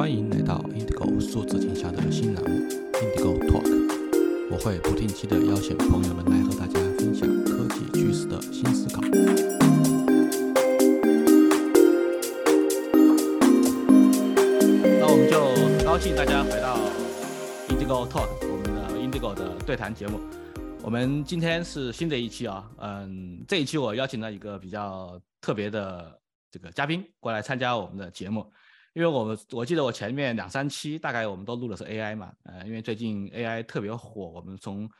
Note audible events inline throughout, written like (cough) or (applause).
欢迎来到 Indigo 数字天下的新栏目 Indigo Talk，我会不定期的邀请朋友们来和大家分享科技趋势的新思考。那我们就很高兴大家回到 Indigo Talk，我们的 Indigo 的对谈节目。我们今天是新的一期啊，嗯，这一期我邀请了一个比较特别的这个嘉宾过来参加我们的节目。因为我们我记得我前面两三期大概我们都录的是 AI 嘛，呃，因为最近 AI 特别火，我们从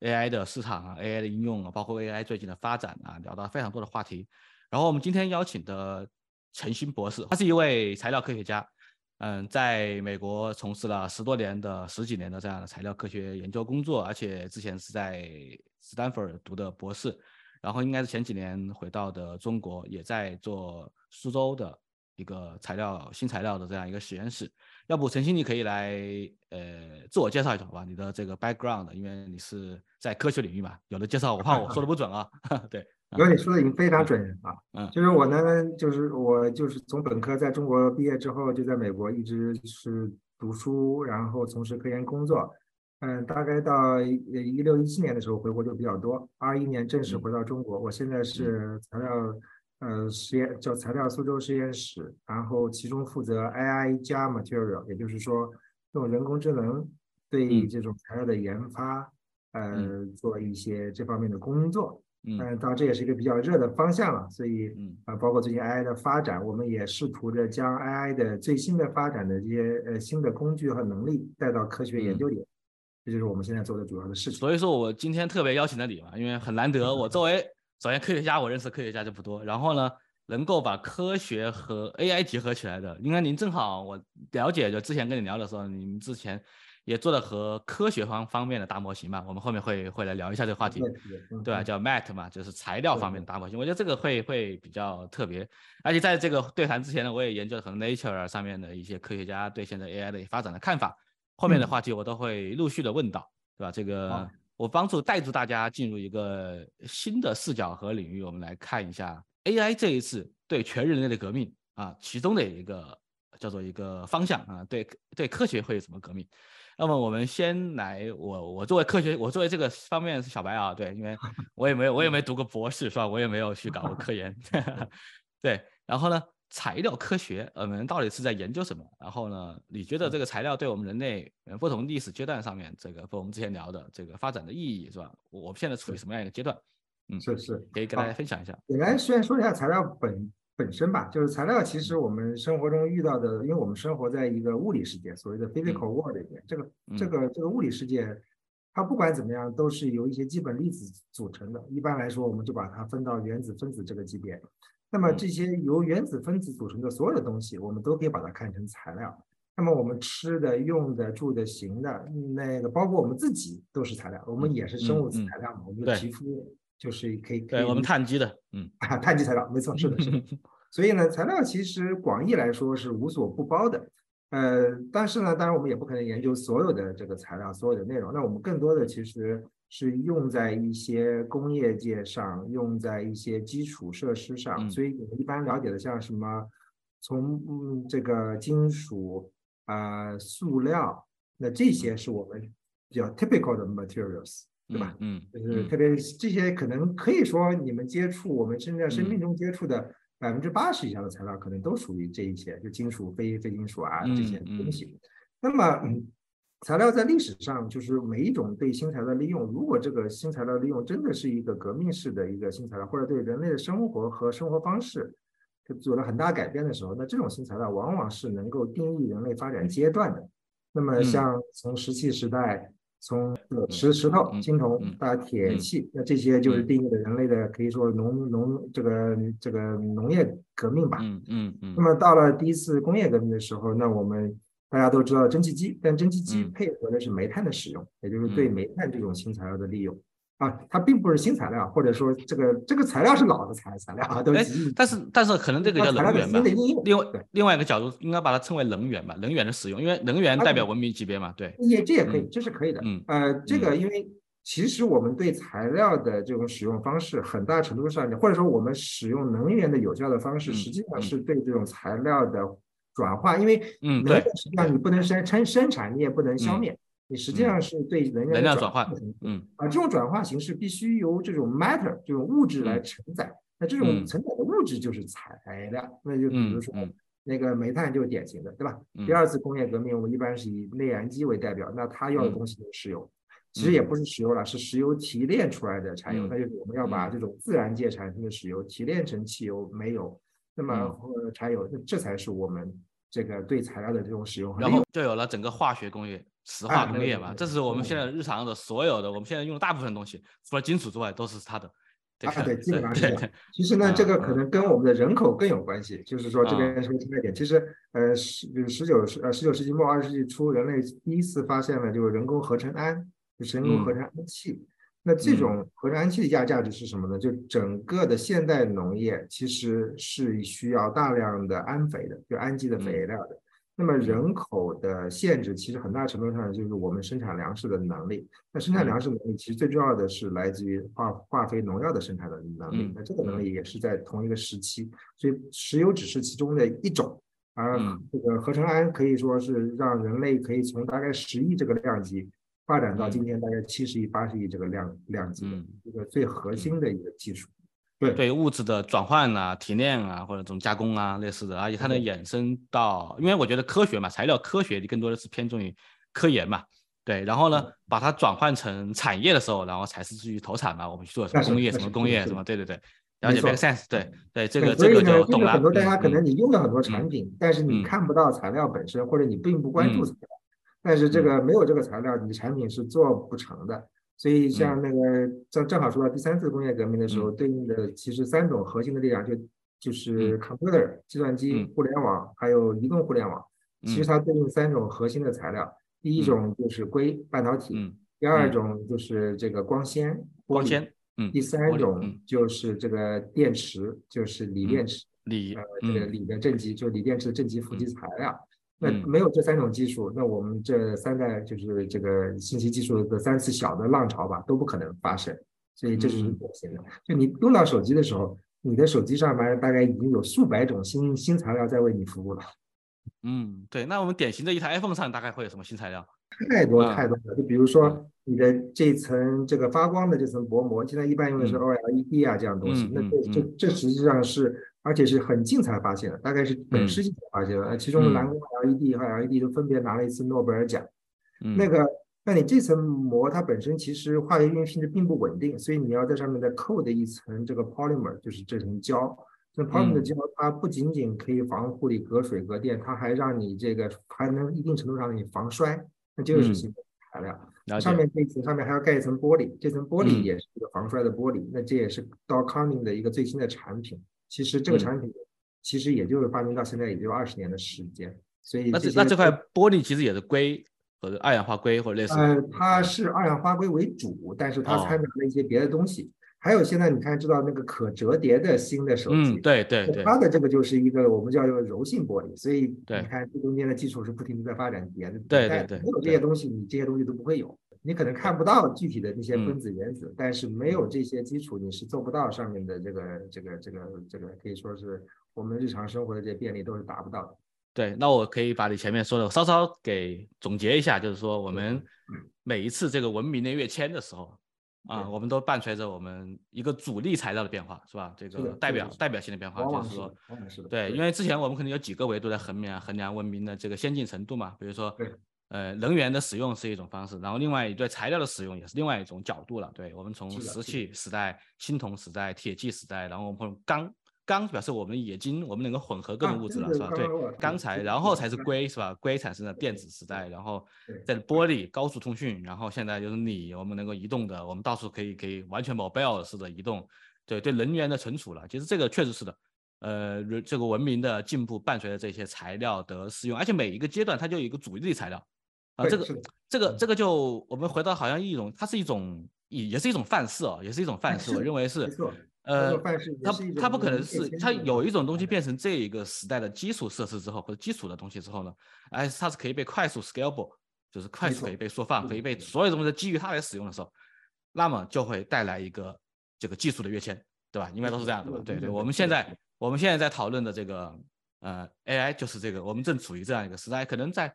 AI 的市场啊、AI 的应用啊，包括 AI 最近的发展啊，聊到非常多的话题。然后我们今天邀请的陈鑫博士，他是一位材料科学家，嗯，在美国从事了十多年的十几年的这样的材料科学研究工作，而且之前是在斯坦福读的博士，然后应该是前几年回到的中国，也在做苏州的。一个材料新材料的这样一个实验室，要不陈鑫你可以来呃自我介绍一下好吧？你的这个 background，因为你是在科学领域嘛，有的介绍我怕我说的不准啊。(laughs) 对，因为你说的已经非常准啊。嗯，就是我呢，就是我就是从本科在中国毕业之后，就在美国一直是读书，然后从事科研工作。嗯，大概到一六一七年的时候回国就比较多，二一年正式回到中国。我现在是材料。呃，实验叫材料苏州实验室，然后其中负责 AI 加 material，也就是说用人工智能对这种材料的研发，呃，做一些这方面的工作。嗯，当然这也是一个比较热的方向了，所以啊，包括最近 AI 的发展，我们也试图着将 AI 的最新的发展的这些呃新的工具和能力带到科学研究里，这就是我们现在做的主要的事情。所以说我今天特别邀请了你嘛，因为很难得，(laughs) 我作为。首先，科学家我认识科学家就不多。然后呢，能够把科学和 AI 结合起来的，应该您正好我了解，就之前跟你聊的时候，你们之前也做了和科学方方面的大模型嘛。我们后面会会来聊一下这个话题，对吧？叫 MAT 嘛，就是材料方面的大模型。我觉得这个会会比较特别。而且在这个对谈之前呢，我也研究了很多 Nature 上面的一些科学家对现在 AI 的发展的看法。后面的话题我都会陆续的问到，对吧？这个。我帮助带住大家进入一个新的视角和领域，我们来看一下 AI 这一次对全人类的革命啊，其中的一个叫做一个方向啊，对对科学会有什么革命？那么我们先来，我我作为科学，我作为这个方面是小白啊，对，因为 (laughs) 我也没有我也没读过博士是吧？我也没有去搞过科研，(laughs) 对，然后呢？材料科学，我们到底是在研究什么？然后呢，你觉得这个材料对我们人类不同历史阶段上面，这个和我们之前聊的这个发展的意义是吧？我们现在处于什么样一个阶段？嗯，是是，可以跟大家分享一下。简单先说一下材料本本身吧，就是材料其实我们生活中遇到的，因为我们生活在一个物理世界，所谓的 physical world 里面，这个这个这个物理世界，它不管怎么样都是由一些基本粒子组成的。一般来说，我们就把它分到原子分子这个级别。那么这些由原子分子组成的所有的东西，我们都可以把它看成材料。那么我们吃的、用的、住的、行的，那个包括我们自己都是材料，我们也是生物材料嘛。我们的皮肤就是可以，对我们碳基的，嗯，碳基材料，没错，是的，是的。(laughs) 所以呢，材料其实广义来说是无所不包的。呃，但是呢，当然我们也不可能研究所有的这个材料、所有的内容。那我们更多的其实。是用在一些工业界上，用在一些基础设施上，所以我们一般了解的像什么，从这个金属啊、塑料，那这些是我们比较 typical 的 materials，对吧？嗯，就是特别这些可能可以说你们接触我们现在生命中接触的百分之八十以上的材料，可能都属于这一些，就金属、非非金属啊这些东西。那么。材料在历史上就是每一种对新材料利用，如果这个新材料利用真的是一个革命式的一个新材料，或者对人类的生活和生活方式做了很大改变的时候，那这种新材料往往是能够定义人类发展阶段的。那么像从石器时代，从石石头、青铜到铁器，那这些就是定义了人类的可以说农农这个这个农业革命吧。嗯嗯嗯。那么到了第一次工业革命的时候，那我们。大家都知道蒸汽机，但蒸汽机配合的是煤炭的使用，也就是对煤炭这种新材料的利用啊，它并不是新材料，或者说这个这个材料是老的材材料啊，都是。但是但是可能这个叫能源吧。另外另外一个角度应该把它称为能源吧，能源的使用，因为能源代表文明级别嘛，对。也这也可以，这是可以的。嗯呃，这个因为其实我们对材料的这种使用方式，很大程度上，或者说我们使用能源的有效的方式，实际上是对这种材料的。转化，因为嗯，能量，实际上你不能生生生产，你也不能消嗯。灭，你实际上是对能源的能量转换换的形式嗯。啊，这种转化形式必须由这种 matter 这种物质来嗯。承载。那这种嗯。承载的物质就是材料，那就比如说那个煤炭就是典型的，对吧？嗯。第二次工业革命，我们一般是以内燃机为代表，那它要的嗯。东西就是石油。其实也不是石油了，是石油提炼出来的柴油，嗯那就是我们要把嗯这种自然界产生的石油提炼成汽油、煤油，那么柴油，那这才是我们这个对材料的这种使用然。后就有了整个化学工业、石哎化工业嘛，这是我们嗯现在日常的所有的，我们现在用的大部分东西，除了金属之外，都是它的。啊，对，基本上是。其实呢，这个啊可能跟我们的人口更有关系。就是说，这啊边是个差一点。其实，呃，十十九世呃十九世纪末二十世纪初，人类第一次发现了就是人工合成氨，就是人工合嗯成氨气。那这嗯种合成氨气的价价值是什么呢？就整个的现代农业其实是需要大量的氨肥的，就氨基的肥嗯料的。那么人口的限制，其实很大程度上就是我们生产粮食的能力。那生产粮食能力，其实最重要的是来自于化化肥、农药的生产的能力嗯。那这个能力也是在同一个时期，所以石油只是其中的一种，而嗯这个合成氨可以说是让人类可以从大概十亿这个量级发展到嗯。今天大概七十亿、八十亿这个量量级的嗯一个最核心的一个技术。对。对物质的转换啊、提炼啊，或者这种加工啊类似的，而且它能衍生到，因为我觉得科学嘛，材料科学更多的是偏重于科研嘛，对，然后呢，把它转换成产业的时候，然后才是去投产嘛，我们去做什么工业、什么工业、什么，对对对，了解错 make sense，对对，这个这个就懂了，很多大家嗯可能你用了很多嗯产品，但是你嗯。看不到材料本身，或者你并不关注嗯。材料，但是这嗯。个没有这个材料，你产品是做不成的。所以像那个正正好说到第三次工业革命的时候，对应的其实三种核心的力量就就是嗯。computer 计算机嗯、互联网还有移动互联网。其实嗯。它对应三种核心的材料，第一嗯。种就是硅半导体，嗯。第二嗯。种就是这个光纤光纤，嗯。第三种嗯。就是这个电池，就是锂电池。锂呃，这个嗯。锂的正极，就是锂电池的正极负极嗯材料。那嗯没有这三种技术，那我们这三代就是这个信息技术的三次小的浪潮吧，都不可能发生。所以这是嗯可行的。就你用到手机的时候，你的手机上面大概已经有数百种新新材料在为你服务了，嗯，对，那我们典型的一台 iPhone 上大概会有什么新材料？太多啊太多了。就比如说你的这层这个发光的这层薄膜，现在一般用的是嗯 OLED 啊这样东西嗯，那嗯这这这实际上是。而且是很近才发现的，大概是本嗯世纪才发现的。呃其中嗯蓝光 LED 和 LED 都分别拿了一次诺贝尔奖。嗯，那个，那你这层膜它本身其实化学应用性质并不稳定，所以你要在上面再扣的一层这个 polymer，就是这层胶。这 polymer 的嗯胶它不仅仅可以防护你隔水隔电，它还让你这个还能一定程度上让你防摔。那这个是嗯新的材料。了上，面这一层上面还要盖一层玻璃，这层玻璃嗯也是一个防摔的玻璃。那这也是 Dow Corning 的一个最新的产品。其实这个嗯产品其实也就是发明到现在也就二十年的时间，所以那这那这块玻璃其实也是硅或者二氧化硅或者类似的，呃，它是二氧化硅为主，但是它哦掺杂了一些别的东西。还有现在你看知道那个可折叠的新的手机，嗯，对对对，它的这个就是一个我们叫做柔性玻璃，所以对你看这中间的技术是不停的在发展迭的。对对对没有这些东西，你这些东西都不会有。你可能看不到具体的那些嗯分子原子，但是没有这些基础，你是做不到上面的这个这个这个这个可以说是我们日常生活的这些便利都是达不到的。对，那我可以把你前面说的稍稍给总结一下，就是说我们嗯每一次这个文明的跃迁的时候，啊，对我们都伴随着我们一个主力材料的变化，是吧？这个代表代表性的变化，就是说。对，因为之前我们可能有几个维度来衡量衡量文明的这个先进程度嘛，比如说对，呃，能源的使用是一种方式，然后另外对材料的使用也是另外一种角度了。对，我们从石器时代、青铜时代、铁器时代，然后我们从钢钢表示我们冶金，我们能够混合各啊种物质了，是吧？对钢材，然后才是硅，是吧？硅产生的电子时代，然后对在玻璃、高速通讯，然后现在就是锂，我们能够移动的，我们到处可以可以完全 mobile 式的移动，对对，能源的存储了，其实这个确实是的。呃，这个文明的进步伴随着这些材料的使用，而且每一个阶段它就有一个主力材料啊，这个这个嗯这个就我们回到好像一种，它是一种也也是一种范式哦，也是一种范式，我认为是呃它它不可能是它有一种东西变成这一个时代的基础设施之后，或者基础的东西之后呢，哎，它是可以被快速 scalable，就是快速可以被缩放，可以被所有东西基于它来使用的时候，那么就会带来一个这个技术的跃迁，对吧？应该都是这样的吧？对对我们现在我们现在在讨论的这个呃，AI 就是这个，我们正处于这样一个时代。可能在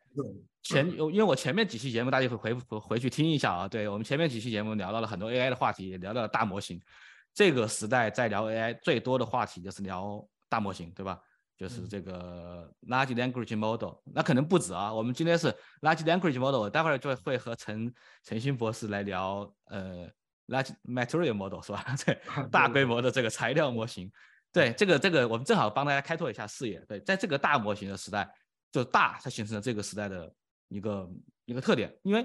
前，因为我前面几期节目大家会回回回去听一下啊。对我们前面几期节目聊到了很多 AI 的话题，也聊到了大模型。这个时代在聊 AI 最多的话题就是聊大模型，对吧？就是这个 large language model。那可能不止啊，我们今天是 large language model，我待会儿就会和陈陈新博士来聊呃 large material model 是吧？(laughs) 对，大规模的这个材料模型。对这个这个，我们正好帮大家开拓一下视野。对，在这个大模型的时代，就大它形成了这个时代的一个一个特点。因为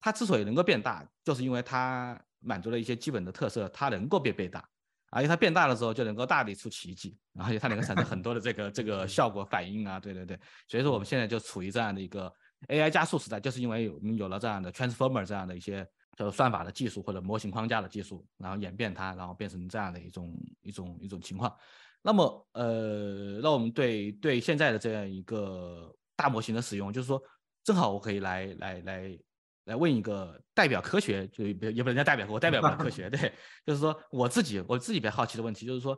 它之所以能够变大，就是因为它满足了一些基本的特色，它能够变变大，而且它变大的时候就能够大力出奇迹，而且它能够产生很多的这个这个效果反应啊。对对对，所以说我们现在就处于这样的一个 AI 加速时代，就是因为我们有了这样的 Transformer 这样的一些。叫算法的技术或者模型框架的技术，然后演变它，然后变成这样的一种一种一种情况。那么，呃，那我们对对现在的这样一个大模型的使用，就是说，正好我可以来来来来问一个代表科学，就也也不能叫代表，我代表不了科学，(laughs) 对，就是说我自己我自己比较好奇的问题，就是说，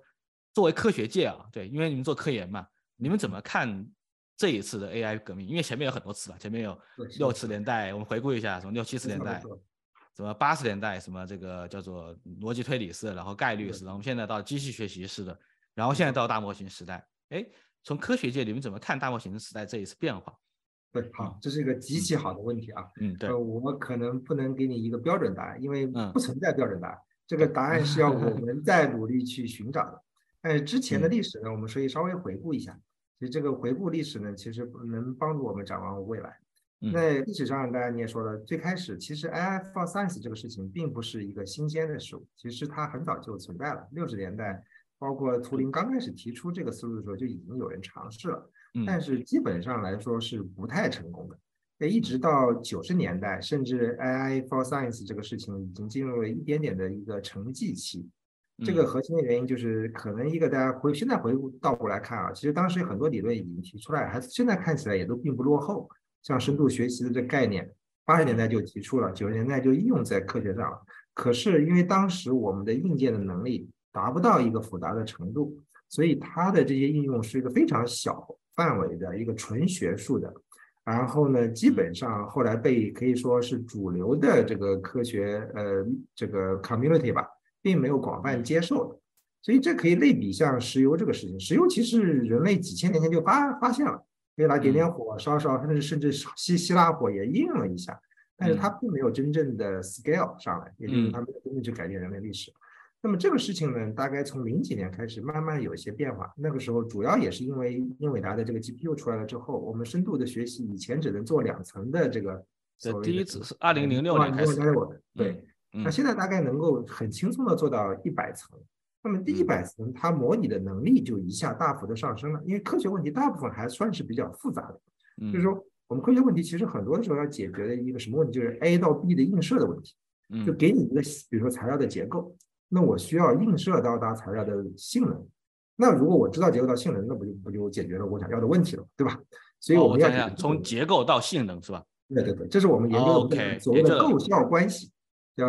作为科学界啊，对，因为你们做科研嘛，你们怎么看这一次的 AI 革命？因为前面有很多次了，前面有六十年代，我们回顾一下，从六七十年代。什么八十年代什么这个叫做逻辑推理式，然后概率式，然后我们现在到机器学习式的，然后现在到大模型时代。哎，从科学界你们怎么看大模型时代这一次变化？对，好，这是一个极其好的问题啊。嗯，对。我可能不能给你一个标准答案，因为不存在标准答案，这个答案是要我们 (laughs) 再努力去寻找的。但是之前的历史呢，我们可以稍微回顾一下。其实这个回顾历史呢，其实能帮助我们展望未来。那历史上，大家你也说了，最开始其实 AI for science 这个事情并不是一个新鲜的事物，其实它很早就存在了。六十年代，包括图灵刚开始提出这个思路的时候，就已经有人尝试了，但是基本上来说是不太成功的。那一直到九十年代，甚至 AI for science 这个事情已经进入了一点点的一个沉寂期。这个核心的原因就是，可能一个大家回现在回顾倒过来看啊，其实当时有很多理论已经提出来，还现在看起来也都并不落后。像深度学习的这概念，八十年代就提出了，九十年代就应用在科学上了。可是因为当时我们的硬件的能力达不到一个复杂的程度，所以它的这些应用是一个非常小范围的一个纯学术的。然后呢，基本上后来被可以说是主流的这个科学呃这个 community 吧，并没有广泛接受的。所以这可以类比像石油这个事情，石油其实人类几千年前就发发现了。可以来点点火烧烧，甚至甚至希希腊火也应用了一下，但是它并没有真正的 scale 上来，也就是它没有真正去改变人类历史。那么这个事情呢，大概从零几年开始慢慢有一些变化。那个时候主要也是因为英伟达的这个 GPU 出来了之后，我们深度的学习以前只能做两层的这个，这第一次是二零零六年开始，对，那现在大概能够很轻松的做到一百层。那么第一百层，它模拟的能力就一下大幅的上升了。因为科学问题大部分还算是比较复杂的，就是说我们科学问题其实很多的时候要解决的一个什么问题，就是 A 到 B 的映射的问题。就给你一个比如说材料的结构，那我需要映射到它材料的性能。那如果我知道结构到性能，那不就不就解决了我想要的问题了，对吧？所以我们要从结构到性能是吧？对对对，这是我们研究的所谓的构效关系。叫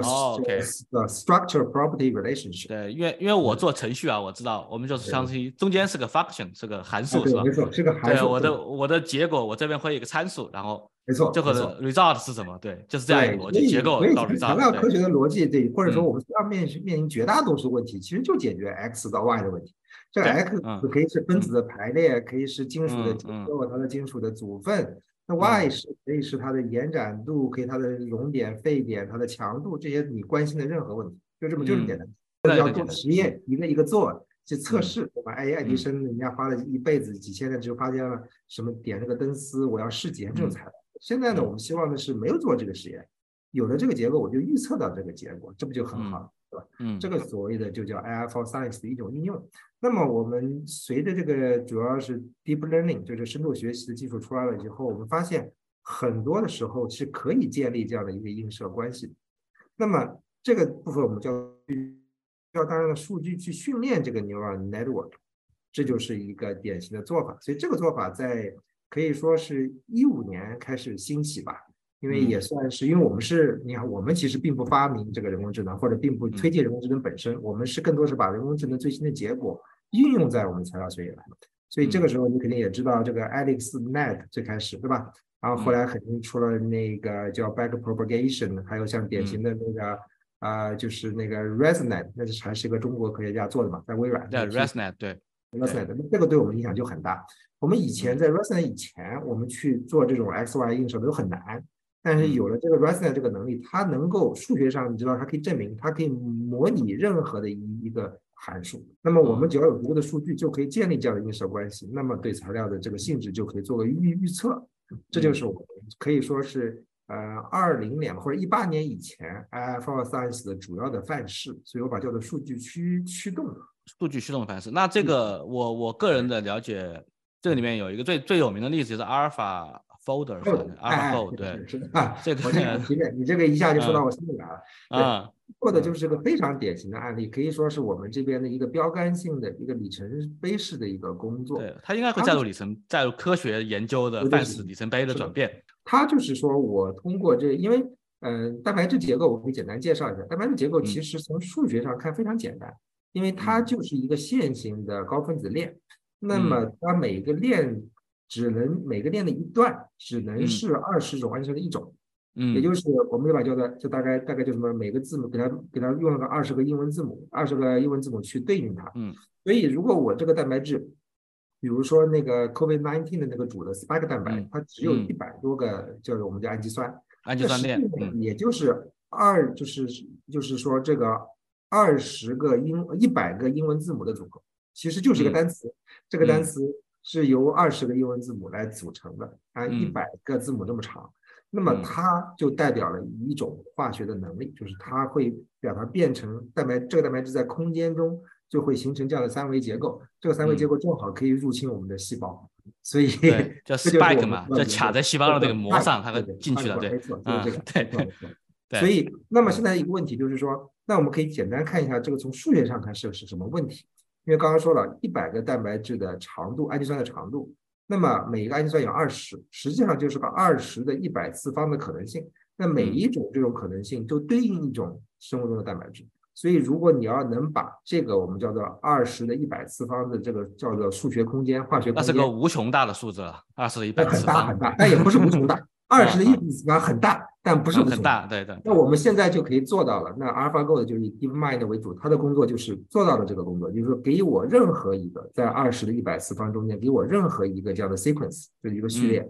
structure property relationship。对，因为因为我做程序啊，我知道我们就是相当于中间是个 function，是个函数，是吧？没错，是个函数。对，我的我的结果我这边会有一个参数，然后没错，这个 result 是什么？对，就是这样一个逻辑结构到 result。科学的逻辑，对，或者说我们要面面临绝大多数问题，其实就解决 x 到 y 的问题。这 x 可以是分子的排列，可以是金属的结构，它的金属的组分。那 y 是可以是它的延展度，可以它的熔点、沸点、它的强度，这些你关心的任何问题，就这么就是简单。要做实验，一个一个做去测试，对吧？哎，爱迪生人家花了一辈子几千年，就发现了什么点那个灯丝，我要试几这种材料。现在呢，我们希望的是没有做这个实验，有了这个结果，我就预测到这个结果，这不就很好？对吧？嗯，这个所谓的就叫 AI for science 的一种应用。那么我们随着这个主要是 deep learning，就是深度学习的技术出来了以后，我们发现很多的时候是可以建立这样的一个映射关系。那么这个部分我们叫要大量的数据去训练这个 neural network，这就是一个典型的做法。所以这个做法在可以说是一五年开始兴起吧。因为也算是，因为我们是，你看，我们其实并不发明这个人工智能，或者并不推荐人工智能本身，我们是更多是把人工智能最新的结果应用在我们材料学里来。所以这个时候你肯定也知道这个 AlexNet 最开始对吧？然后后来肯定出了那个叫 Backpropagation，还有像典型的那个啊，就是那个 ResNet，那是还是一个中国科学家做的嘛，在微软。对 ResNet，对 ResNet，这个对我们影响就很大。我们以前在 ResNet 以前，我们去做这种 XY 映射都很难。但是有了这个 ResNet 这个能力，它能够数学上你知道，它可以证明，它可以模拟任何的一一个函数。那么我们只要有足够的数据，就可以建立这样的映射关系。那么对材料的这个性质就可以做个预预测。这就是我们可以说是呃二零年或者一八年以前 Alpha Science 的主要的范式。所以我把叫做数据驱驱动数据驱动范式。那这个我我个人的了解，这个里面有一个最最有名的例子就是 Alpha。Folder 是吧？AlphaFold 对，是的啊，这个你这你这个一下就说到我心里来了。啊，做的就是个非常典型的案例，可以说是我们这边的一个标杆性的一个里程碑式的一个工作。对，它应该会载入里程，载入科学研究的范式里程碑的转变。它就是说我通过这，因为嗯，蛋白质结构我可以简单介绍一下。蛋白质结构其实从数学上看非常简单，因为它就是一个线性的高分子链，那么它每一个链。只能每个链的一段只能是二十种氨基酸的一种，嗯，也就是我们就把叫做就大概大概就什么每个字母给它给它用了个二十个英文字母，二十个英文字母去对应它，嗯，所以如果我这个蛋白质，比如说那个 COVID-19 的那个主的 spike 蛋白，它只有一百多个叫做我们叫氨基酸，氨基酸链，也就是二就是就是说这个二十个英一百个英文字母的组合，其实就是一个单词，这个单词。是由二十个英文字母来组成的，啊，一百个字母这么长，那么它就代表了一种化学的能力，就是它会把它变成蛋白，这个蛋白质在空间中就会形成这样的三维结构，这个三维结构正好可以入侵我们的细胞，所以叫 (laughs) spike 嘛，就卡在细胞的那个膜上，它就进去了，对，没错，就是这个，对对。所以，那么现在一个问题就是说，那我们可以简单看一下这个从数学上看是是什么问题。因为刚刚说了一百个蛋白质的长度，氨基酸的长度，那么每一个氨基酸有二十，实际上就是个二十的一百次方的可能性。那每一种这种可能性就对应一种生物中的蛋白质。所以如果你要能把这个我们叫做二十的一百次方的这个叫做数学空间、化学空间，那是个无穷大的数字了，二十的一百次方很大很大，但也不是无穷大。(laughs) 二十的一百次方很大，但不是很大，对对。那我们现在就可以做到了。那 AlphaGo 的就是以 DeepMind 为主，它的工作就是做到了这个工作，就是说给我任何一个在二十的一百次方中间，给我任何一个这样的 sequence，就是一个序列，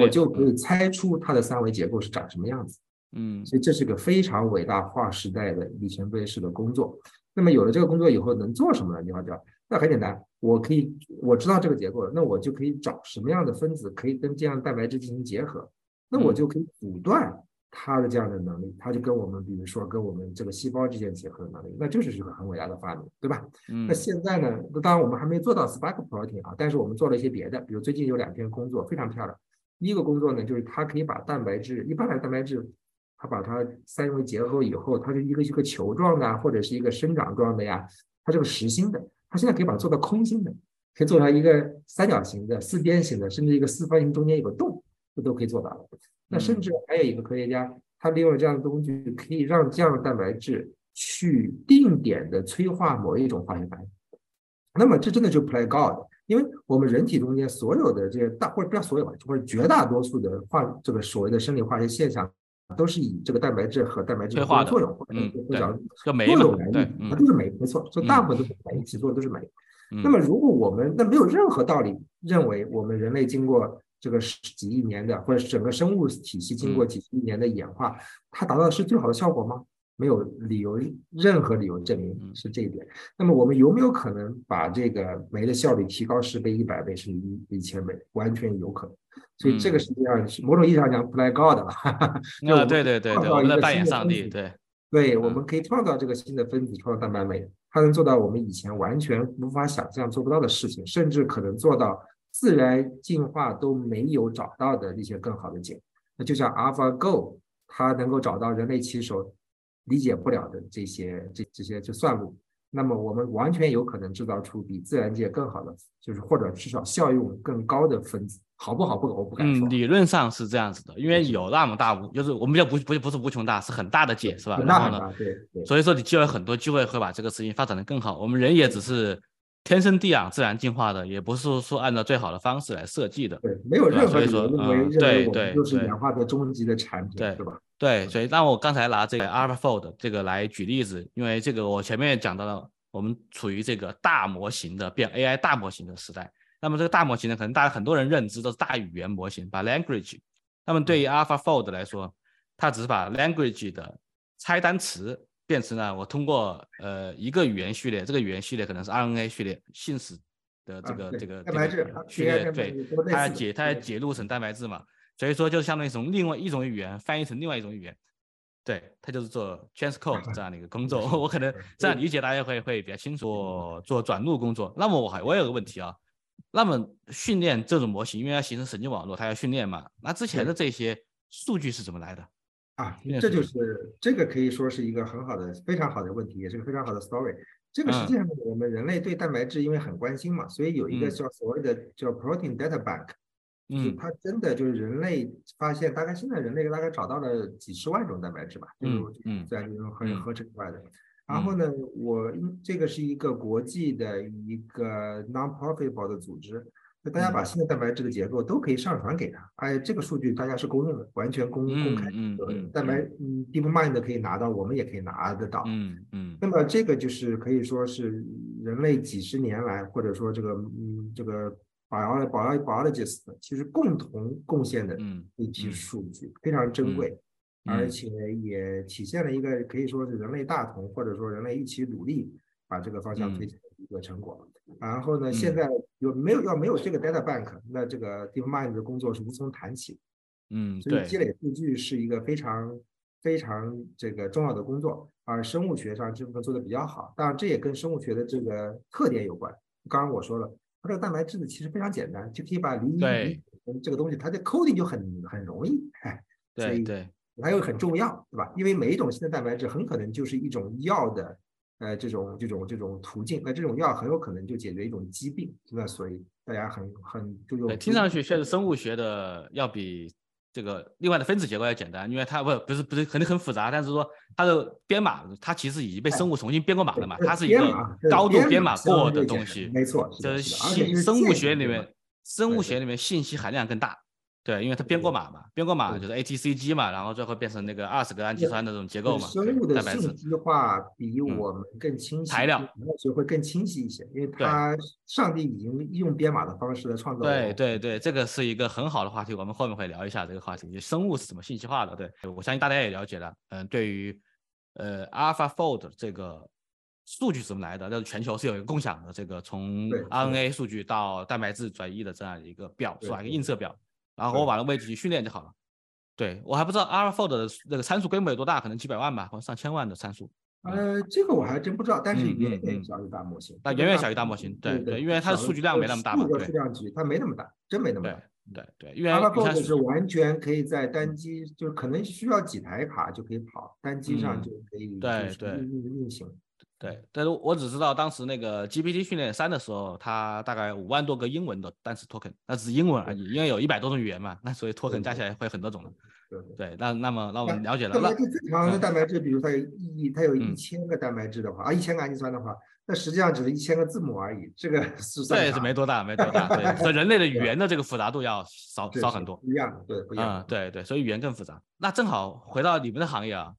我就可以猜出它的三维结构是长什么样子。嗯，所以这是个非常伟大划时代的里程碑式的工作。那么有了这个工作以后，能做什么呢？你好，叫那很简单，我可以我知道这个结构了，那我就可以找什么样的分子可以跟这样蛋白质进行结合。那我就可以阻断它的这样的能力，它就跟我们，比如说跟我们这个细胞之间结合的能力，那就是一个很伟大的发明，对吧？嗯。那现在呢？那当然我们还没做到 Spark protein 啊，但是我们做了一些别的，比如最近有两篇工作非常漂亮。第一个工作呢，就是它可以把蛋白质，一般的蛋白质，它把它三维结合以后，它是一个一个球状的，或者是一个生长状的呀，它是个实心的，它现在可以把它做到空心的，可以做成一个三角形的、四边形的，甚至一个四方形中间有个洞。这都可以做到了。那甚至还有一个科学家，他利用这样的工具，可以让这样的蛋白质去定点的催化某一种化学反应。那么这真的就 play God，因为我们人体中间所有的这些大或者不要所有吧，或者绝大多数的化这个所谓的生理化学现象，都是以这个蛋白质和蛋白质的作用或者或者作用来对，它都是酶，没错，所以大部分都是酶，起作用都是酶。那么如果我们那没有任何道理认为我们人类经过这个十几亿年的，或者整个生物体系经过几十亿年的演化，它达到的是最好的效果吗？没有理由，任何理由证明是这一点。那么我们有没有可能把这个酶的效率提高十倍、一百倍，甚至一一千倍？完全有可能。所以这个实际上是某种意义上讲 play God 了。啊，(laughs) 对对对对，我们在扮演上帝。对，对，我们可以创造这个新的分子，创造蛋白酶，它能做到我们以前完全无法想象做不到的事情，甚至可能做到。自然进化都没有找到的一些更好的解，那就像 AlphaGo，它能够找到人类棋手理解不了的这些这这些就算路，那么我们完全有可能制造出比自然界更好的，就是或者至少效用更高的分子，好不好？不，我不敢说。嗯，理论上是这样子的，因为有那么大无，就是我们叫不不不是无穷大，是很大的解，是吧？很大很大，对对。所以说你就有很多机会会把这个事情发展的更好，我们人也只是。天生地养、自然进化的，也不是说按照最好的方式来设计的。对，没有任何理由认为认为我们就是演化的终极的产品，对吧？对，所以那我刚才拿这个 AlphaFold 这个来举例子，因为这个我前面讲到了，我们处于这个大模型的变 AI 大模型的时代。那么这个大模型呢，可能大家很多人认知都是大语言模型，把 language。那么对于 AlphaFold 来说，它只是把 language 的拆单词变成了我通过呃一个语言序列，这个语言序列可能是 RNA 序列、信使的这个这个蛋白质序列，对，它解它解录成蛋白质嘛，所以说就相当于从另外一种语言翻译成另外一种语言，对，它就是做 transcode 这样的一个工作。(laughs) 我可能这样理解，大家会会比较清楚。做转录工作，那么我还我有个问题啊。那么训练这种模型，因为要形成神经网络，它要训练嘛。那之前的这些数据是怎么来的？啊，这就是这个可以说是一个很好的、非常好的问题，也是个非常好的 story。这个实际上我们人类对蛋白质因为很关心嘛，所以有一个叫所谓的叫 protein data bank，嗯，它真的就是人类发现，大概现在人类大概找到了几十万种蛋白质吧，嗯嗯，自然界中合合成出来的。然后呢，我这个是一个国际的一个 non-profitable 的组织，那大家把新的蛋白质的结构都可以上传给他，哎，这个数据大家是公认的，完全公公开，嗯嗯，蛋白嗯 DeepMind 可以拿到，我们也可以拿得到，嗯嗯。那么这个就是可以说是人类几十年来，或者说这个嗯这个 biologist 其实共同贡献的一批数据，非常珍贵。而且也体现了一个可以说是人类大同，或者说人类一起努力把这个方向推进。的一个成果。然后呢，现在有没有要没有这个 data bank，那这个 DeepMind 的工作是无从谈起。嗯，所以积累数据是一个非常非常这个重要的工作。而生物学上这部分做的比较好，当然这也跟生物学的这个特点有关。刚刚我说了，它这个蛋白质呢其实非常简单，就可以把离离这个东西，它的 coding 就很很容易。哎，对对。还有很重要，对吧？因为每一种新的蛋白质很可能就是一种药的，呃，这种这种这种途径。那这种药很有可能就解决一种疾病，那所以大家很很就用。听上去确实生物学的要比这个另外的分子结构要简单，因为它不不是不是肯定很复杂，但是说它的编码它其实已经被生物重新编过码了嘛，它是一个高度编码过的东西，没错，就是生物学里面生物学里面信息含量更大。对，因为它编过码嘛，编过码就是 ATCG 嘛，然后最后变成那个二十个氨基酸的这种结构嘛。生物的信息化比我们更清晰，材料所以会更清晰一些，因为它上帝已经用编码的方式来创造。对对对，这个是一个很好的话题，我们后面会聊一下这个话题，生物是怎么信息化的。对我相信大家也了解了，嗯，对于呃 AlphaFold 这个数据怎么来的，是全球是有一个共享的，这个从 RNA 数据到蛋白质转移的这样一个表，是吧？一个映射表。然后我把那位置去训练就好了。对我还不知道 AlphaFold 的那个参数规模有多大，可能几百万吧，或者上千万的参数。呃，这个我还真不知道，但是远远小于大模型。那远远小于大模型，对对，因为它的数据量没那么大嘛。数据量级它没那么大，真没那么大。对对，因为 AlphaFold 是完全可以在单机，就是可能需要几台卡就可以跑，单机上就可以对对运运行。对，但是我只知道当时那个 GPT 训练三的时候，它大概五万多个英文的单词 token，那只是英文而已，因为有一百多种语言嘛，那所以 token 加起来会很多种的。对对，那那么那我们了解了。蛋白质正常的蛋白质，比如它有一它有一千个蛋白质的话，啊，一千个氨基酸的话，那实际上只是一千个字母而已，这个 (laughs) 是对是没多大没 (laughs) 多大，对，和人类的语言的这个复杂度要少少很多。一样，对，不一样。嗯，对对，所以语言更复杂。那正好回到你们的行业啊。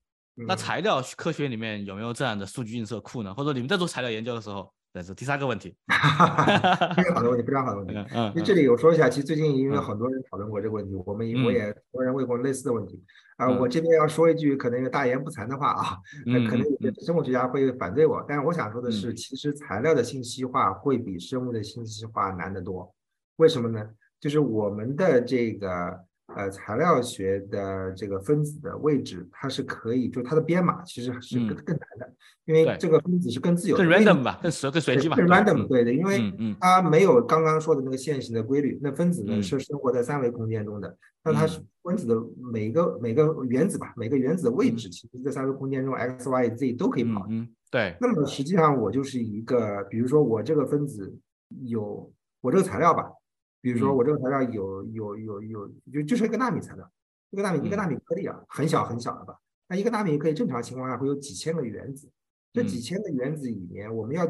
那材料科学里面有没有这样的数据映射库呢？或者你们在做材料研究的时候，这是第三个问题。(laughs) 非常好的问题，非常好的问题。嗯，因为这里我说一下，其实最近因为很多人讨论过这个问题，我们我也很多人问过类似的问题。啊，我这边要说一句可能有大言不惭的话啊，那可能有些生物学家会反对我，但是我想说的是，其实材料的信息化会比生物的信息化难得多。为什么呢？就是我们的这个。呃，材料学的这个分子的位置，它是可以，就它的编码其实是更更难的，因为这个分子是更自由的、更 random 吧，更随更随机吧。更 random，对的，因为它没有刚刚说的那个线性的规律。那分子呢是生活在三维空间中的，那它是分子的每个每个原子吧，每个原子的位置，其实在三维空间中 x、y、z 都可以跑。嗯，对。那么实际上我就是一个，比如说我这个分子有我这个材料吧。比如说我这个材料有有有有就就是一个纳米材料，一个纳米一个纳米颗粒啊，很小很小的吧。那一个纳米可以正常情况下会有几千个原子，这几千个原子里面我们要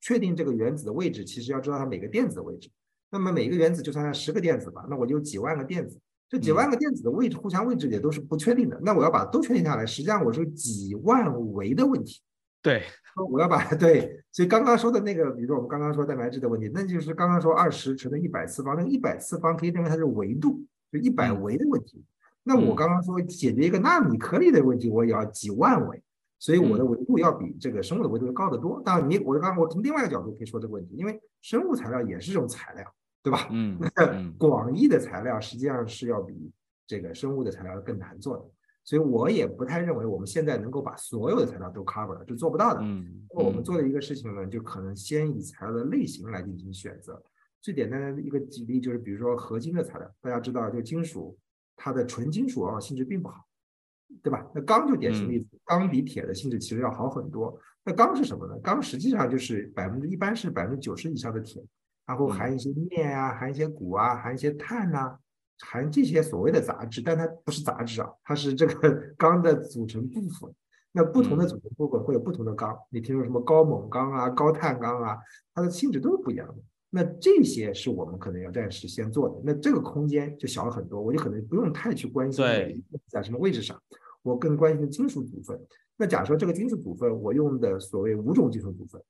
确定这个原子的位置，其实要知道它每个电子的位置。那么每个原子就算它十个电子吧，那我就几万个电子，这几万个电子的位置互相位置也都是不确定的。那我要把它都确定下来，实际上我是几万维的问题。对，我要把对，所以刚刚说的那个，比如说我们刚刚说蛋白质的问题，那就是刚刚说二十乘的一百次方，那一百次方可以认为它是维度，就一百维的问题。那我刚刚说解决一个纳米颗粒的问题，我也要几万维，所以我的维度要比这个生物的维度要高得多。当然，你我刚刚我从另外一个角度可以说这个问题，因为生物材料也是这种材料，对吧？嗯，广义的材料实际上是要比这个生物的材料更难做的。所以我也不太认为我们现在能够把所有的材料都 cover 了，就做不到的。嗯，那我们做的一个事情呢，就可能先以材料的类型来进行选择。最简单的一个举例就是，比如说合金的材料，大家知道，就金属，它的纯金属往往性质并不好，对吧？那钢就典型例子，钢比铁的性质其实要好很多。那钢是什么呢？钢实际上就是百分之一般是百分之九十以上的铁，然后含一些镍啊，含一些钴啊，含一些碳呐。含这些所谓的杂质，但它不是杂质啊，它是这个 (laughs) 钢的组成部分。那不同的组成部分会有不同的钢，你听说什么高锰钢啊、高碳钢啊，它的性质都是不一样的。那这些是我们可能要暂时先做的，那这个空间就小了很多，我就可能不用太去关心在什么位置上，我更关心的金属组分。那假设这个金属组分我用的所谓五种金属组分，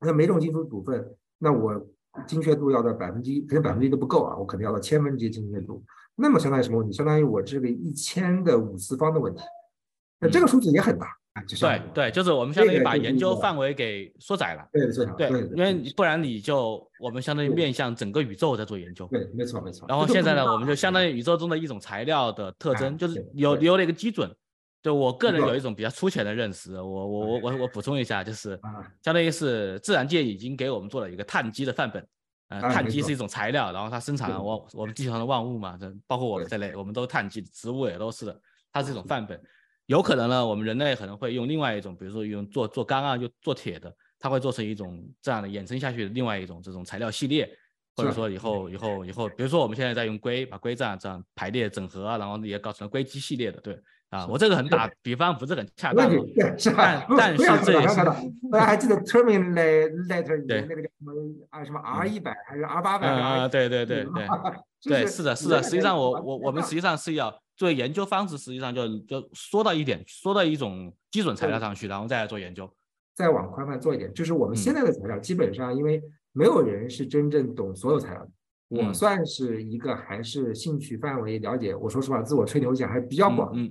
那每种金属组分，那我。精确度要到百分之一，可能百分之一都不够啊，我可能要到千分之一精确度。那么相当于什么问题？相当于我这个一千的五次方的问题。那这个数字也很大啊，就对对，就是我们相当于把研究范围给缩窄了。对对对，因为不然你就我们相当于面向整个宇宙在做研究。对，没错没错。然后现在呢，我们就相当于宇宙中的一种材料的特征，就是有有了一个基准。就我个人有一种比较粗浅的认识，我我我我我补充一下，就是相当于是自然界已经给我们做了一个碳基的范本，呃，碳基是。一种材料，然后它生产了我我们地球上的万物嘛，这包括我们在内，我们都碳基，植物也都是的，它是一种范本。有可能呢，我们人类可能会用另外一种，比如说用做做钢啊，就做铁的，它会做成一种这样的衍生下去的另外一种这种材料系列，或者说以后以后以后，比如说我们现在在用硅，把硅这样这样排列整合啊，然后也搞成了硅基系列的，对。啊，我这个很打比方不是很恰当，对，是吧？但是这也是，(laughs) 大家还记得 terminal letter 那个叫什么啊？什么 R 一百还是 R 八百？啊，对对对对，对，(laughs) 是的，是的。实际上，我我我们实际上是要作为研究方式，实际上就就说到一点，说到一种基准材料上去，然后再来做研究。再往宽泛做一点，就是我们现在的材料，基本上因为没有人是真正懂所有材料的，我算是一个还是兴趣范围了解。我说实话，自我吹牛讲还是比较广。嗯，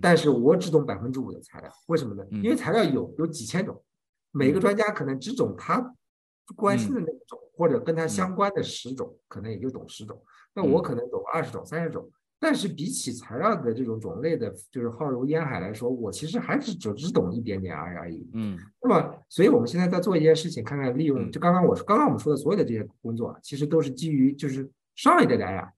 但是我只懂百分之五的材料，为什么呢？因为材料有有几千种，每个专家可能只懂他关心的那种，或者跟他相关的十种，可能也就懂十种。那我可能懂二十种、三十种。但是比起材料的这种种类的，就是浩如烟海来说，我其实还是只只懂一点点而已。嗯，那么，所以我们现在在做一件事情，看看利用，就刚刚我说，刚刚我们说的所有的这些工作，其实都是基于就是上一代的 AI。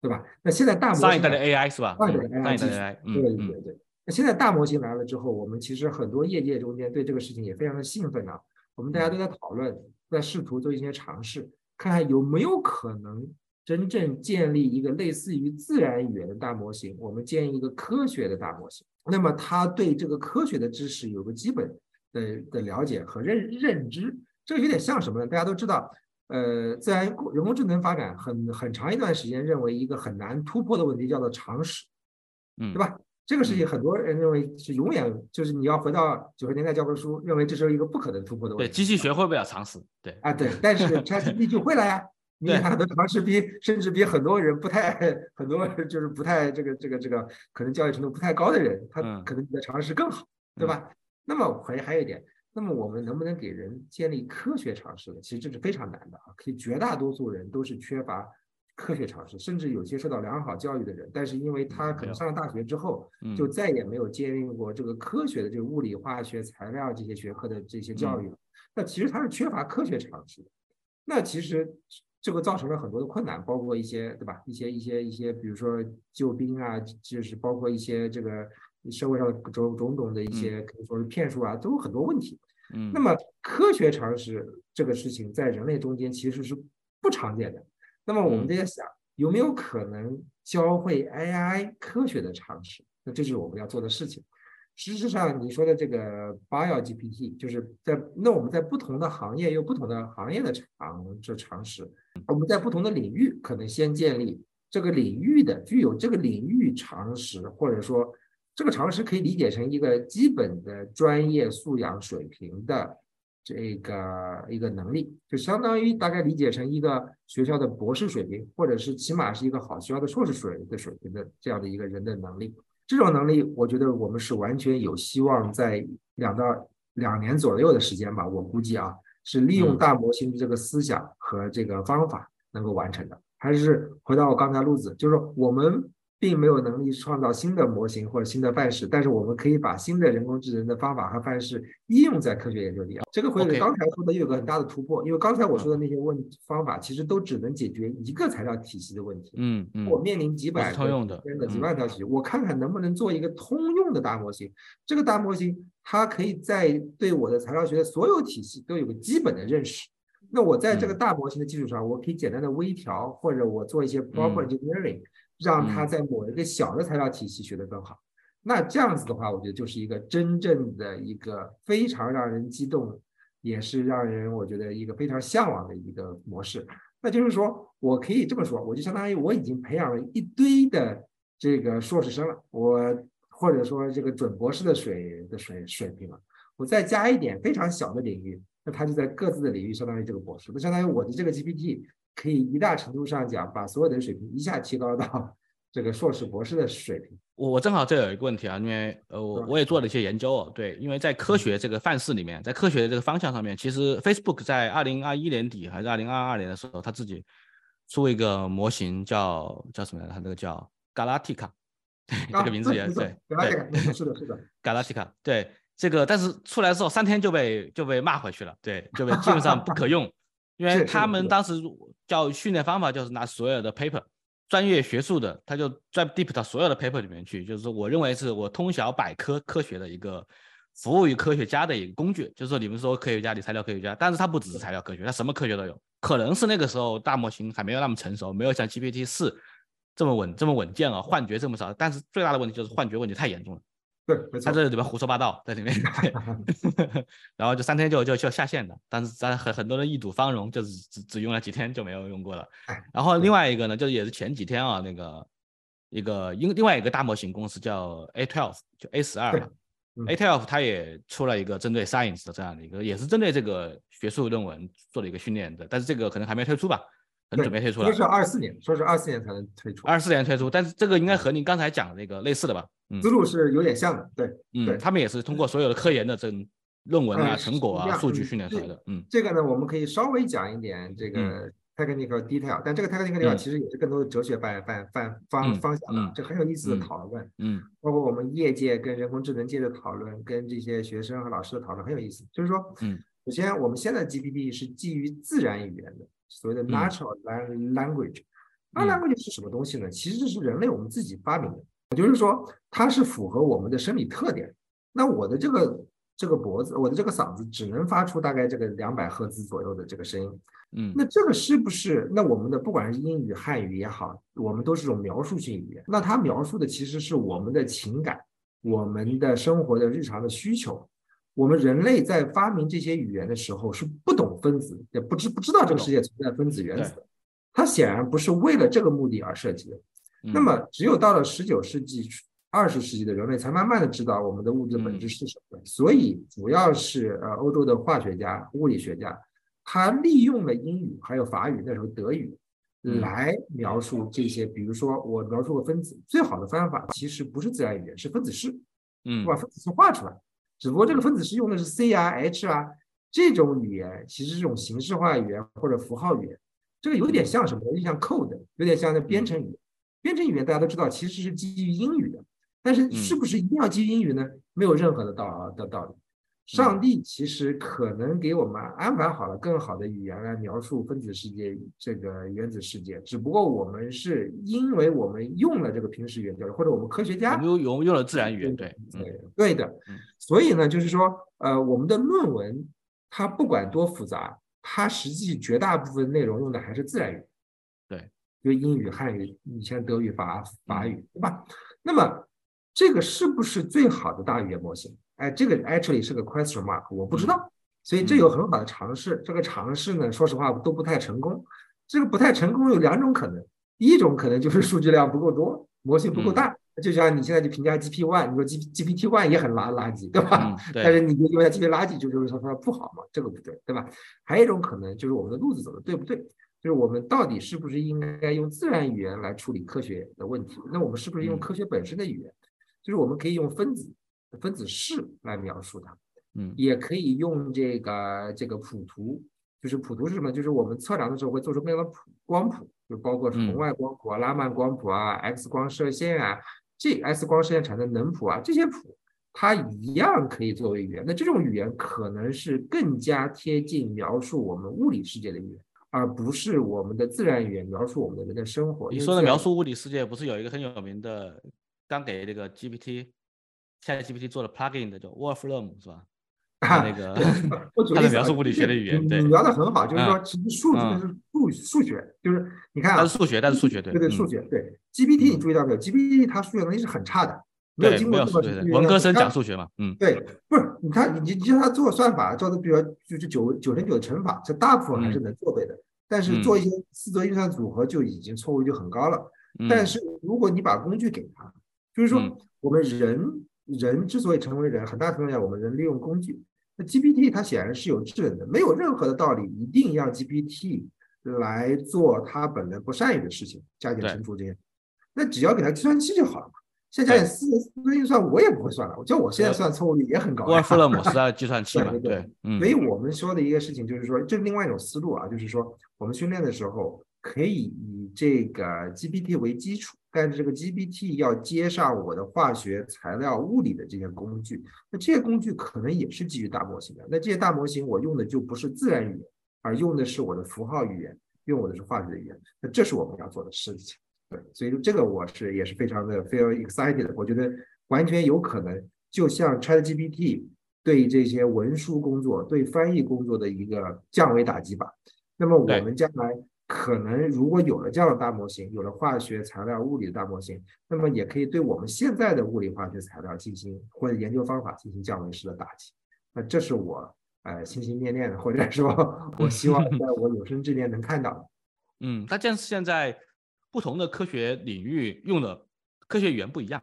对吧？那现在大模型上一代的 AI 是吧？上一代的 AI，对对对对。那现在大模型来了之后，我们其实很多业界中间对这个事情也非常的兴奋啊。我们大家都在讨论，在试图做一些尝试，看看有没有可能真正建立一个类似于自然语言的大模型。我们建一个科学的大模型，那么它对这个科学的知识有个基本的的了解和认认知。这个有点像什么呢？大家都知道。呃，自然人工智能发展很很长一段时间，认为一个很难突破的问题叫做常识，嗯，对吧？这个事情很多人认为是永远就是你要回到九十年代教科书，认为这是一个不可能突破的问题。对，机器学会不了常识，对啊，对。(laughs) 但是 ChatGPT 就会了呀，(laughs) 你很多常识比甚至比很多人不太很多就是不太这个这个这个可能教育程度不太高的人，他可能你的常识更好，对吧？那么还还有一点。那么我们能不能给人建立科学常识呢？其实这是非常难的啊！可以绝大多数人都是缺乏科学常识，甚至有些受到良好教育的人，但是因为他可能上了大学之后，就再也没有接应过这个科学的这个物理、化学、材料这些学科的这些教育了。那其实他是缺乏科学常识的。那其实这个造成了很多的困难，包括一些对吧？一些一些一些，比如说救兵啊，就是包括一些这个。社会上种种种的一些可以说是骗术啊，都有很多问题。嗯，那么科学常识这个事情在人类中间其实是不常见的。那么我们就在想，有没有可能教会 AI 科学的常识？那这就是我们要做的事情。事实上，你说的这个八幺 GPT，就是在那我们在不同的行业有不同的行业的常这常识，我们在不同的领域可能先建立这个领域的具有这个领域常识，或者说这个常识可以理解成一个基本的专业素养水平的这个一个能力，就相当于大概理解成一个学校的博士水平，或者是起码是一个好学校的硕士水的水平的这样的一个人的能力。这种能力，我觉得我们是完全有希望在两到两年左右的时间吧，我估计啊，是利用大模型的这个思想和这个方法能够完成的。还是回到我刚才路子，就是说我们。并没有能力创造新的模型或者新的范式，但是我们可以把新的人工智能的方法和范式应用在科学研究里啊。这个和刚才说的又有个很大的突破，因为刚才我说的那些问方法其实都只能解决一个材料体系的问题。嗯嗯。我面临几百通用的、几万条体系，我看看能不能做一个通用的大模型。这个大模型它可以在对我的材料学的所有体系都有个基本的认识。那我在这个大模型的基础上，我可以简单的微调，或者我做一些 proper engineering。让他在某一个小的材料体系学得更好，那这样子的话，我觉得就是一个真正的一个非常让人激动，也是让人我觉得一个非常向往的一个模式。那就是说我可以这么说，我就相当于我已经培养了一堆的这个硕士生了，我或者说这个准博士的水的水水平了，我再加一点非常小的领域，那他就在各自的领域相当于这个博士，那相当于我的这个 GPT。可以一大程度上讲，把所有的水平一下提高到这个硕士博士的水平。我我正好这有一个问题啊，因为呃我我也做了一些研究哦，对，因为在科学这个范式里面，在科学的这个方向上面，其实 Facebook 在二零二一年底还是二零二二年的时候，他自己出一个模型叫叫什么来着？他那个叫 Galactica，这个名字也对对，是的，是的，(laughs) Galactica，对这个，但是出来之后三天就被就被骂回去了，对，就被基本上不可用。因为他们当时教训练方法就是拿所有的 paper，专业学术的，他就 drive deep 到所有的 paper 里面去，就是说我认为是我通晓百科科学的一个服务于科学家的一个工具。就是说你们说科学家，你材料科学家，但是它不只是材料科学，它什么科学都有。可能是那个时候大模型还没有那么成熟，没有像 GPT 四这么稳这么稳健啊，幻觉这么少。但是最大的问题就是幻觉问题太严重了。他这里边胡说八道在里面 (laughs) (laughs) 然后就三天就就就下线的，但是咱很很多人一睹芳容，就是只只用了几天就没有用过了。然后另外一个呢，就是也是前几天啊，那个一个另另外一个大模型公司叫 A12，就 A 十二嘛，A12 它也出了一个针对 Science 的这样的一个，也是针对这个学术论文做了一个训练的，但是这个可能还没推出吧。很准备推出了，说是二四年，说是二四年才能推出。二四年推出，但是这个应该和您刚才讲的那个类似的吧？嗯思路是有点像的，对，嗯，他们也是通过所有的科研的这论文啊、成果啊、数据训练出来的。嗯，这个呢，我们可以稍微讲一点这个 technical detail，但这个 technical detail 其实也是更多的哲学范范范方方向的，这很有意思的讨论。嗯，包括我们业界跟人工智能界的讨论，跟这些学生和老师的讨论很有意思。就是说，嗯，首先我们现在 GPT 是基于自然语言的。所谓的 natural language，natural language 是什么东西呢？其实是人类我们自己发明的，也就是说它是符合我们的生理特点。那我的这个这个脖子，我的这个嗓子只能发出大概这个两百赫兹左右的这个声音。嗯，那这个是不是？那我们的不管是英语、汉语也好，我们都是种描述性语言。那它描述的其实是我们的情感，我们的生活的日常的需求。我们人类在发明这些语言的时候是不懂分子，也不知不知道这个世界存在分子原子的。它显然不是为了这个目的而设计的。那么，只有到了十九世纪、二十世纪的人类才慢慢的知道我们的物质本质是什么。所以，主要是呃，欧洲的化学家、物理学家，他利用了英语还有法语，那时候德语来描述这些。比如说，我描述个分子，最好的方法其实不是自然语言，是分子式。嗯，把分子式画出来。只不过这个分子式用的是 C 啊、H 啊这种语言，其实是种形式化语言或者符号语言。这个有点像什么？有点像 code，有点像那编程语言。编程语言大家都知道，其实是基于英语的。但是是不是一定要基于英语呢？没有任何的道的道理。上帝其实可能给我们安排好了更好的语言来描述分子世界、这个原子世界，只不过我们是因为我们用了这个平时语言，或者我们科学家用用用了自然语言，对对对的。所以呢，就是说，呃，我们的论文它不管多复杂，它实际绝大部分内容用的还是自然语，对，就英语、汉语、以前德语、法法语，对吧？那么这个是不是最好的大语言模型？哎，这个 actually 是个 question mark，我不知道。所以这有很好的尝试，这个尝试呢，说实话都不太成功。这个不太成功有两种可能，第一种可能就是 (laughs) 数据量不够多，模型不够大。就像你现在去评价 GP One，你说 G GPT One 也很垃垃圾，对吧？但是你就因为它 GPT 垃圾，就就是说它不好嘛，这个不对，对吧？还有一种可能就是我们的路子走的对不对？就是我们到底是不是应该用自然语言来处理科学的问题？那我们是不是用科学本身的语言？就是我们可以用分子分子式来描述它，嗯，也可以用这个这个谱图，就是谱图是什么？就是我们测量的时候会做出各样的谱光谱，就包括红外光谱啊、拉曼光谱啊、X 光射线啊。这 X 光射线产生能谱啊，这些谱它一样可以作为语言。那这种语言可能是更加贴近描述我们物理世界的语言，而不是我们的自然语言描述我们的人的生活。你说的描述物理世界，不是有一个很有名的，刚给那个 GPT，现在 GPT 做了 plugin 的叫 Wolfram 是吧？那个，他的描述物理学的语言，对，聊的很好，就是说，其实数字是数数学，就是你看啊，它是数学，但是数学对，对对，数学对。GPT 你注意到没有？GPT 它数学能力是很差的，没有经过这么文科生讲数学嘛，嗯，对，不是，你看你你叫他做算法，做的比如就是九九乘九的乘法，这大部分还是能做对的，但是做一些四则运算组合就已经错误就很高了。但是如果你把工具给他，就是说我们人人之所以成为人，很大程度上我们人利用工具。那 GPT 它显然是有智能的，没有任何的道理一定要 GPT 来做它本来不善于的事情，加减乘除这些。那只要给它计算器就好了嘛。像加减四四则运算我也不会算了，我叫我现在算错误率也很高。沃尔夫勒姆是它的计算器嘛？(laughs) 对，嗯。所以我们说的一个事情就是说，这是另外一种思路啊，就是说我们训练的时候可以以这个 GPT 为基础。但是这个 GPT 要接上我的化学、材料、物理的这些工具，那这些工具可能也是基于大模型的。那这些大模型我用的就不是自然语言，而用的是我的符号语言，用我的是化学的语言。那这是我们要做的事情。对，所以说这个我是也是非常的 feel excited。我觉得完全有可能，就像 ChatGPT 对这些文书工作、对翻译工作的一个降维打击吧。那么我们将来。可能如果有了这样的大模型，有了化学、材料、物理的大模型，那么也可以对我们现在的物理、化学、材料进行或者研究方法进行降维式的打击。那这是我呃心心念念的，或者说 (laughs) 我希望在我有生之年能看到的。(laughs) 嗯，那这样现在不同的科学领域用的科学语言不一样。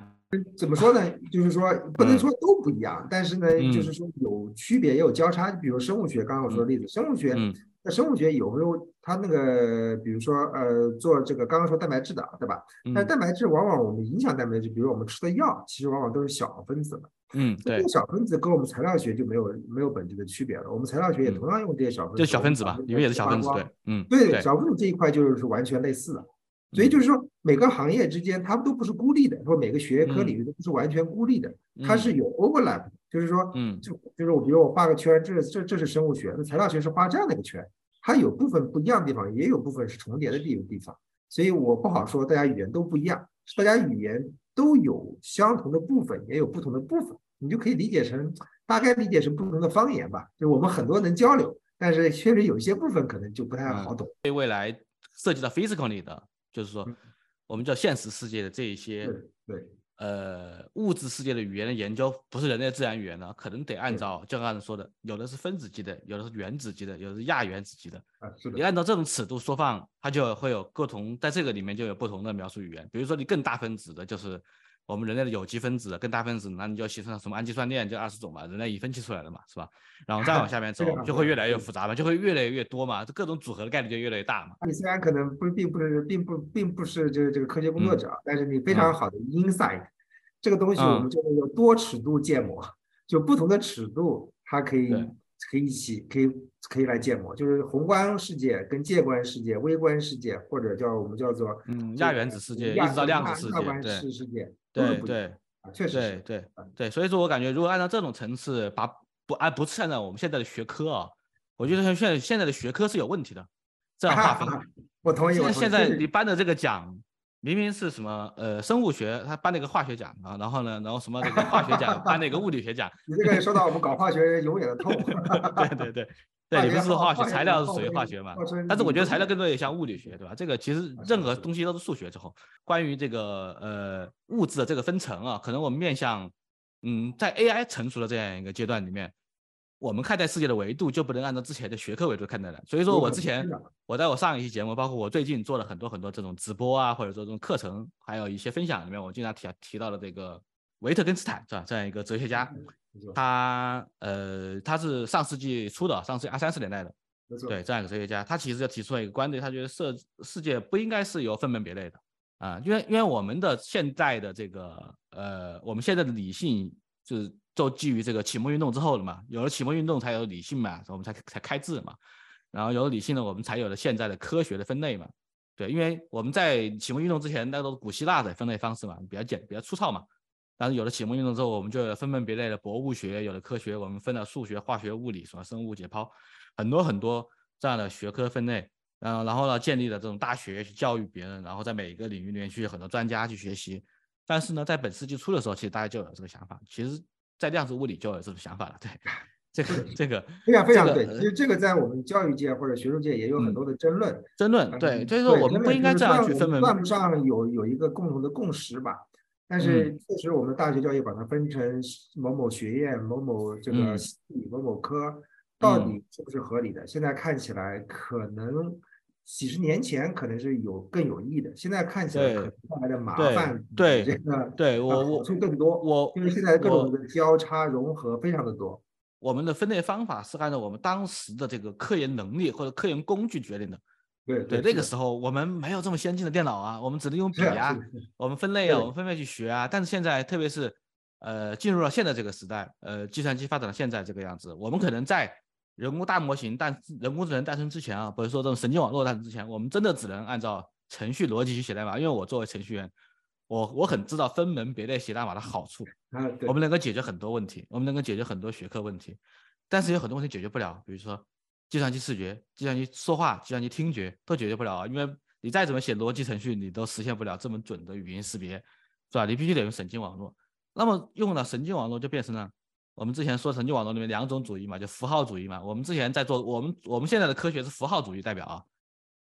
怎么说呢？就是说 (laughs) 不能说都不一样，但是呢，就是说有区别也有交叉。比如生物学，刚刚我说的例子，生物学。那生物学有时候它那个，比如说呃，做这个刚刚说蛋白质的，对吧？但蛋白质往往我们影响蛋白质，比如我们吃的药，其实往往都是小分子的。嗯，对。小分子跟我们材料学就没有没有本质的区别了。我们材料学也同样用这些小分子。就小分子吧，里面也是小分子，对，嗯，对，小分子这一块就是完全类似的。所以就是说，每个行业之间它们都不是孤立的，说每个学科领域都不是完全孤立的，它是有 overlap。就是说，嗯，就就是我比如我画个圈，这这这是生物学，那材料学是画这样的一个圈。它有部分不一样的地方，也有部分是重叠的地地方，所以我不好说大家语言都不一样，大家语言都有相同的部分，也有不同的部分，你就可以理解成大概理解成不同的方言吧。就我们很多能交流，但是确实有一些部分可能就不太好懂。对未来涉及到 physical 里的，就是说我们叫现实世界的这一些，对。呃，物质世界的语言的研究不是人类自然语言呢，可能得按照就刚才说的，有的是分子级的，有的是原子级的，有的是亚原子级的。啊，是的。你按照这种尺度缩放，它就会有不同，在这个里面就有不同的描述语言。比如说你更大分子的，就是。我们人类的有机分子跟大分子，那你就形成什么氨基酸链，就二十种嘛，人类已分析出来了嘛，是吧？然后再往下面 (laughs) 走，就会越来越复杂嘛，就会越来越多嘛，这各种组合的概率就越来越大嘛。你虽然可能不并不是并不并不是这个这个科学工作者，但是你非常好的 insight，这个东西我们叫做多尺度建模，就不同的尺度它可以可以一起可以可以来建模，就是宏观世界跟介观世界、微观世界，或者叫我们叫做嗯亚原子世界一直到量子世界，世界。对对，确实对对对，所以说我感觉，如果按照这种层次，把不按不是按照我们现在的学科啊，我觉得像现在现在的学科是有问题的，这样划分。(laughs) 我同意。现在现在你颁的这个奖，明明是什么呃生物学，他颁了一个化学奖啊，然后呢，然后什么这个化学奖 (laughs) 颁了一个物理学奖。你这个说到我们搞化学永远的痛。对 (laughs) 对对，对你不是化学，材料是属于化学嘛？但是我觉得材料更多也像物理学，对吧？这个其实任何东西都是数学之后。关于这个呃物质的这个分层啊，可能我们面向嗯在 AI 成熟的这样一个阶段里面，我们看待世界的维度就不能按照之前的学科维度看待了。所以说我之前我在我上一期节目，包括我最近做了很多很多这种直播啊，或者说这种课程，还有一些分享里面，我经常提提到了这个维特根斯坦是吧？这样一个哲学家。他呃，他是上世纪初的，上世纪二三十年代的，对这样一个哲学家，他其实就提出了一个观点，他觉得世世界不应该是由分门别类的啊，因为因为我们的现在的这个呃，我们现在的理性就是都基于这个启蒙运动之后的嘛，有了启蒙运动才有理性嘛，我们才才开智嘛，然后有了理性呢，我们才有了现在的科学的分类嘛，对，因为我们在启蒙运动之前，那都是古希腊的分类方式嘛，比较简比较粗糙嘛。但是有了启蒙运动之后，我们就分门别类的博物学，有了科学，我们分了数学、化学、物理，什么生物解剖，很多很多这样的学科分类。嗯，然后呢，建立了这种大学去教育别人，然后在每一个领域里面去很多专家去学习。但是呢，在本世纪初的时候，其实大家就有这个想法。其实，在量子物理就有这个想法了。对，这个这个非常非常对。其实这个在我们教育界或者学术界也有很多的争论。争论对，就是说我们不应该这样去分门。算不上有有一个共同的共识吧？但是确实，我们大学教育把它分成某某学院、某某这个系、某某科，到底是不是合理的？现在看起来，可能几十年前可能是有更有益的，现在看起来可能带来的麻烦，对这个对我我处更多。我因为现在各种的交叉融合非常的多。我们的分类方法是按照我们当时的这个科研能力或者科研工具决定的。对对，那个时候我们没有这么先进的电脑啊，我们只能用笔啊，我们分类啊，我们分类去学啊。但是现在，特别是呃进入了现在这个时代，呃计算机发展到现在这个样子，我们可能在人工大模型诞人工智能诞生之前啊，不是说这种神经网络诞生之前，我们真的只能按照程序逻辑去写代码。因为我作为程序员，我我很知道分门别类写代码的好处，(laughs) 我们能够解决很多问题，我们能够解决很多学科问题，但是有很多问题解决不了，比如说。计算机视觉、计算机说话、计算机听觉都解决不了啊，因为你再怎么写逻辑程序，你都实现不了这么准的语音识别，是吧？你必须得用神经网络。那么用了神经网络，就变成了我们之前说神经网络里面两种主义嘛，就符号主义嘛。我们之前在做，我们我们现在的科学是符号主义代表啊，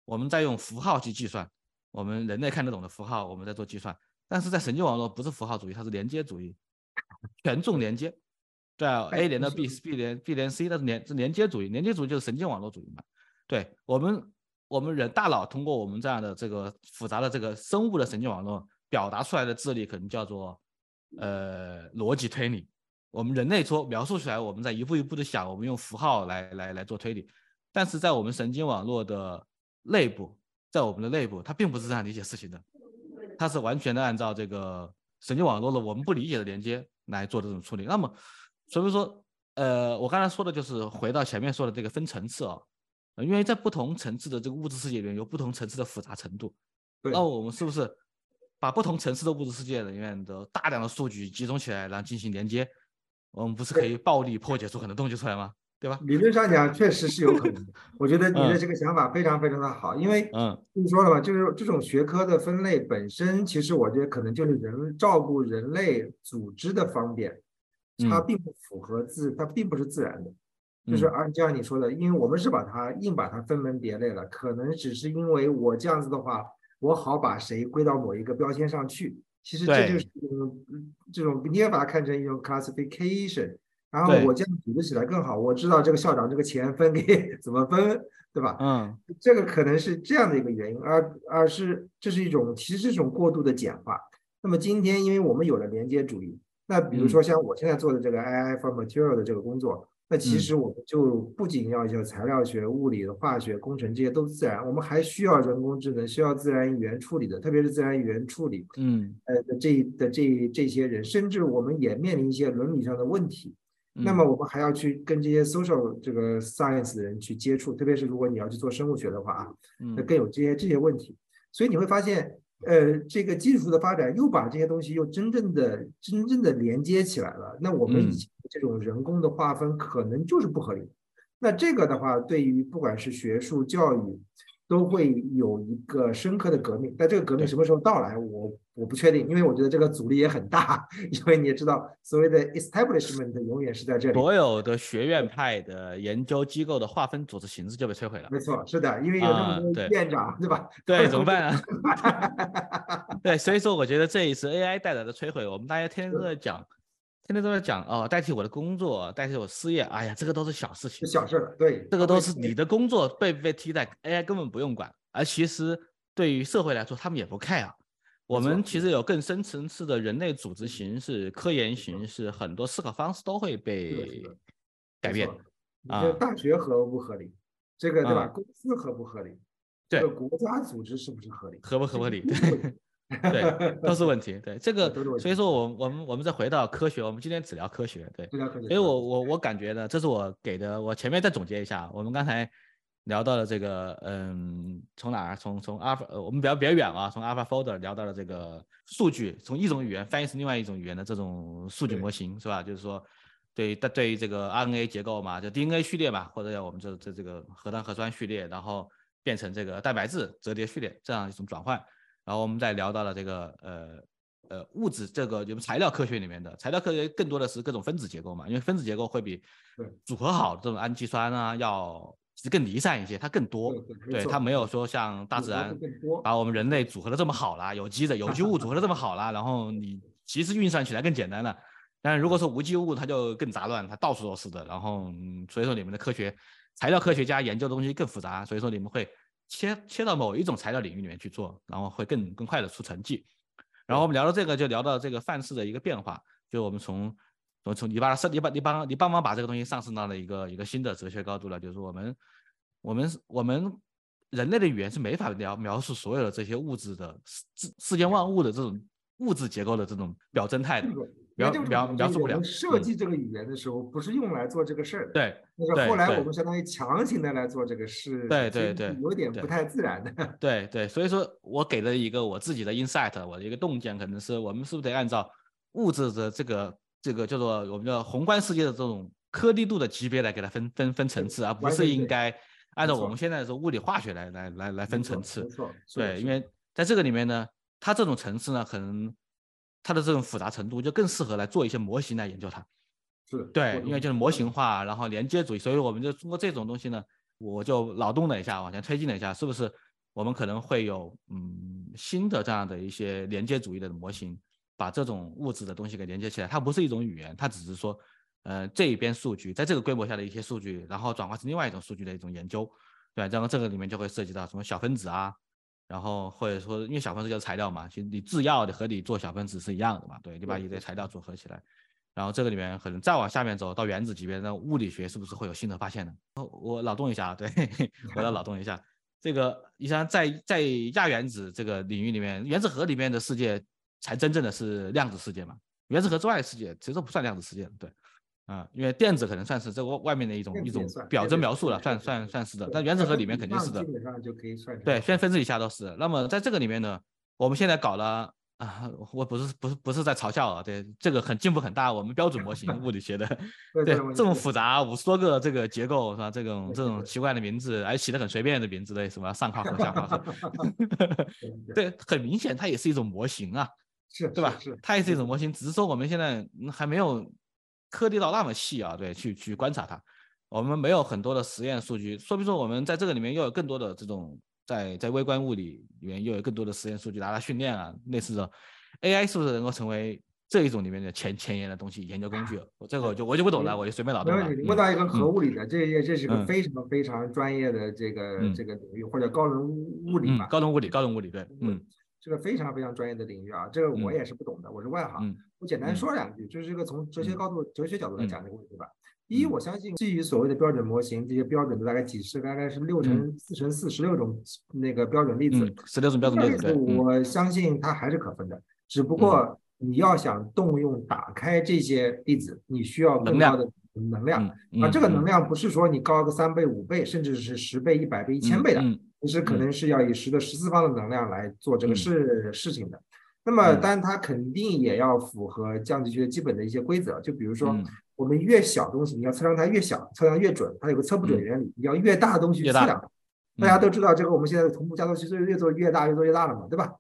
我们在用符号去计算，我们人类看得懂的符号，我们在做计算。但是在神经网络不是符号主义，它是连接主义，权重连接。对啊，A 连到 B，B 连 B 连 C，那是连是连接主义，连接主义就是神经网络主义嘛。对我们，我们人大脑通过我们这样的这个复杂的这个生物的神经网络表达出来的智力，可能叫做呃逻辑推理。我们人类说描述出来，我们在一步一步的想，我们用符号来来来做推理。但是在我们神经网络的内部，在我们的内部，它并不是这样理解事情的，它是完全的按照这个神经网络的我们不理解的连接来做这种处理。那么。所以说，呃，我刚才说的就是回到前面说的这个分层次啊，因为在不同层次的这个物质世界里面有不同层次的复杂程度。那我们是不是把不同层次的物质世界里面的大量的数据集中起来，然后进行连接？我们不是可以暴力破解出很多东西出来吗？对吧？理论上讲，确实是有可能。(laughs) 我觉得你的这个想法非常非常的好，因为嗯，你说了嘛，就是这种学科的分类本身，其实我觉得可能就是人照顾人类组织的方便。它并不符合自，它并不是自然的，就是按就像你说的，因为我们是把它硬把它分门别类了，可能只是因为我这样子的话，我好把谁归到某一个标签上去。其实这就是这种，你也把它看成一种 classification，然后我这样组织起来更好，我知道这个校长这个钱分给 (laughs) 怎么分，对吧？嗯，这个可能是这样的一个原因，而而是这是一种其实是一种过度的简化。那么今天，因为我们有了连接主义。那比如说像我现在做的这个 AI for Material 的这个工作，那其实我们就不仅要有材料学、物理的、化学、工程这些都自然，我们还需要人工智能，需要自然语言处理的，特别是自然语言处理，嗯，呃的这的这这些人，甚至我们也面临一些伦理上的问题。那么我们还要去跟这些 social 这个 science 的人去接触，特别是如果你要去做生物学的话啊，那更有这些这些问题。所以你会发现。呃，这个技术的发展又把这些东西又真正的、真正的连接起来了。那我们以前这种人工的划分可能就是不合理。那这个的话，对于不管是学术教育，都会有一个深刻的革命。但这个革命什么时候到来，我我不确定，因为我觉得这个阻力也很大。(laughs) 因为你也知道，所谓的 establishment 永远是在这里，所有的学院派的研究机构的划分组织形式就被摧毁了。没错，是的，因为有那么多院长，对吧？对，怎么办啊？(laughs) 对，所以说我觉得这一次 AI 带来的摧毁，我们大家天天都在讲。天天都在讲哦，代替我的工作，代替我失业，哎呀，这个都是小事情，小事对，这个都是你的工作被不被替代，AI 根本不用管。而其实对于社会来说，他们也不 care。我们其实有更深层次的人类组织形式、科研形式，很多思考方式都会被改变。啊，大学合不合理？这个对吧？公司合不合理？对，国家组织是不是合理？合不合不合理？对。对，都是问题。(laughs) 对这个，所以说，我我们我们再回到科学，我们今天只聊科学。对，所以我我我感觉呢，这是我给的。我前面再总结一下，我们刚才聊到了这个，嗯，从哪儿？从从 Alpha，呃，我们比较比较远啊，从 alpha folder 聊到了这个数据，从一种语言翻译成另外一种语言的这种数据模型，是吧？就是说，对对对于这个 RNA 结构嘛，就 DNA 序列嘛，或者叫我们这这这个核糖核酸序列，然后变成这个蛋白质折叠序列这样一种转换。然后我们再聊到了这个呃呃物质这个就是材料科学里面的材料科学更多的是各种分子结构嘛，因为分子结构会比组合好的这种氨基酸啊要更离散一些，它更多，对它没有说像大自然把我们人类组合的这么好啦，有机的有机物组合的这么好啦，然后你其实运算起来更简单了。但是如果说无机物，它就更杂乱，它到处都是的。然后所以说你们的科学材料科学家研究的东西更复杂，所以说你们会。切切到某一种材料领域里面去做，然后会更更快的出成绩。然后我们聊到这个，就聊到这个范式的一个变化，就我们从从从你把它你把你帮你帮忙把这个东西上升到了一个一个新的哲学高度了，就是我们我们我们人类的语言是没法描描述所有的这些物质的世世间万物的这种物质结构的这种表征态的。描描描述不了。设计这个语言的时候，不是用来做这个事儿。对，那个后来我们相当于强行的来做这个事。对对对，有点不太自然的。(laughs) 对对，所以说我给了一个我自己的 insight，我的一个洞见，可能是我们是不是得按照物质的这个这个叫做我们叫宏观世界的这种颗粒度的级别来给它分分分层次，而不是应该按照我们现在说物理化学来来来来分层次。没错。对，因为在这个里面呢，它这种层次呢，可能。它的这种复杂程度就更适合来做一些模型来研究它，是对，因为就是模型化，然后连接主义，所以我们就通过这种东西呢，我就脑洞了一下，往前推进了一下，是不是我们可能会有嗯新的这样的一些连接主义的模型，把这种物质的东西给连接起来？它不是一种语言，它只是说，呃，这一边数据在这个规模下的一些数据，然后转化成另外一种数据的一种研究，对，然后这个里面就会涉及到什么小分子啊。然后或者说，因为小分子就是材料嘛，其实你制药的和你做小分子是一样的嘛，对，你把一堆材料组合起来，然后这个里面可能再往下面走到原子级别，那物理学是不是会有新的发现呢？我脑洞一下，对，(laughs) 我要脑洞一下，这个你像在在亚原子这个领域里面，原子核里面的世界才真正的是量子世界嘛，原子核之外的世界其实不算量子世界，对。啊，因为电子可能算是这个外面的一种一种表征描述了，算算算是的。但原子核里面肯定是的，基本上就可以算。对，先分子以下都是。那么在这个里面呢，我们现在搞了啊，我不是不是不是在嘲笑啊，对，这个很进步很大。我们标准模型物理学的，(laughs) 对，这么复杂五十多个这个结构是吧？这种这种奇怪的名字，而起的很随便的名字的什么上化合、下化合，对，(laughs) 很明显它也是一种模型啊，是，对吧？是，它也是一种模型，只是说我们现在还没有。颗粒到那么细啊，对，去去观察它，我们没有很多的实验数据，说明说我们在这个里面又有更多的这种在在微观物理里面又有更多的实验数据拿来训练啊，类似的 AI 是不是能够成为这一种里面的前前沿的东西研究工具？我这个我就我就不懂了，我就随便脑洞了。问到一个核物理的，这也这是个非常非常专业的这个这个领域，或者高能物理吧？高能物理，高能物理，对，嗯，这个非常非常专业的领域啊，这个我也是不懂的，我是外行。我简单说两句，就是这个从哲学高度、哲学角度来讲这个问题吧。第一，我相信基于所谓的标准模型，这些标准的大概几十，大概是六乘四乘四十六种那个标准粒子，十六种标准粒子。我相信它还是可分的，只不过你要想动用打开这些粒子，你需要更高的能量啊。这个能量不是说你高个三倍、五倍，甚至是十倍、一百倍、一千倍的，其实可能是要以十的十次方的能量来做这个事事情的。那么，当然它肯定也要符合降级学基本的一些规则，就比如说，我们越小东西，你要测量它越小，测量越准，它有个测不准原理，你要越大的东西测量，大家都知道这个，我们现在的同步加速器是越做越大，越做越大了嘛，对吧？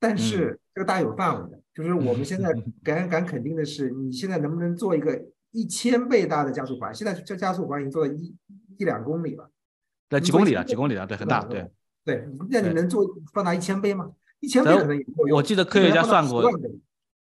但是这个大有范围的，就是我们现在 (laughs) 敢敢肯定的是，你现在能不能做一个一千倍大的加速环？现在这加速环已经做到一一两公里了，对，几公里了，几公里了，对，很大，对，对，那你能做放大一千倍吗？一千倍可能也我记得科学家算过，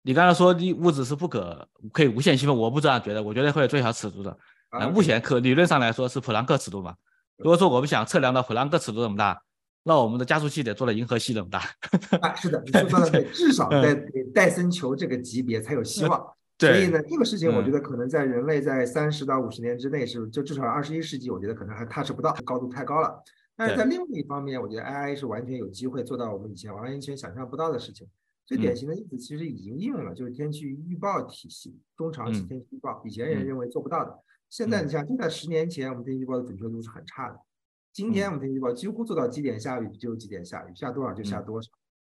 你刚才说你物质是不可可以无限细分，我不这样觉得，我觉得会有最小尺度的。啊，目前可理论上来说是普朗克尺度嘛。如果说我们想测量到普朗克尺度这么大，那我们的加速器得做到银河系那么大。(laughs) 啊，是的，你说的对，至少在戴森球这个级别才有希望。所以呢，这个事情我觉得可能在人类在三十到五十年之内是，就至少二十一世纪，我觉得可能还 touch 不到，高度太高了。但是在另外一方面，我觉得 AI 是完全有机会做到我们以前完全想象不到的事情。最典型的例子其实已经应用了，就是天气预报体系，中长期天气预报，以前人认为做不到的，现在你像就在十年前，我们天气预报的准确度是很差的。今天我们天气预报几乎做到几点下雨就几点下雨，下多少就下多少，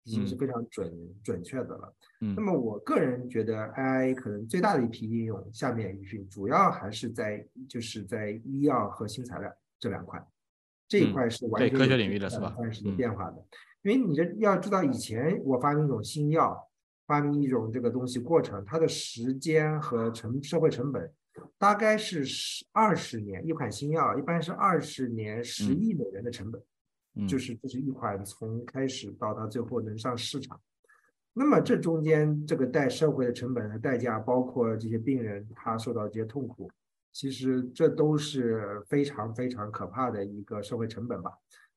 已经是非常准准确的了。那么我个人觉得，AI 可能最大的一批应用，下面一群主要还是在就是在医药和新材料这两块，这一块是完全科学领域的是吧？是有变化的。因为你这要知道，以前我发明一种新药，发明一种这个东西过程，它的时间和成社会成本大概是十二十年。一款新药一般是二十年十亿美元的成本，就是这是一款从开始到它最后能上市场。那么这中间这个带社会的成本和代价，包括这些病人他受到这些痛苦，其实这都是非常非常可怕的一个社会成本吧。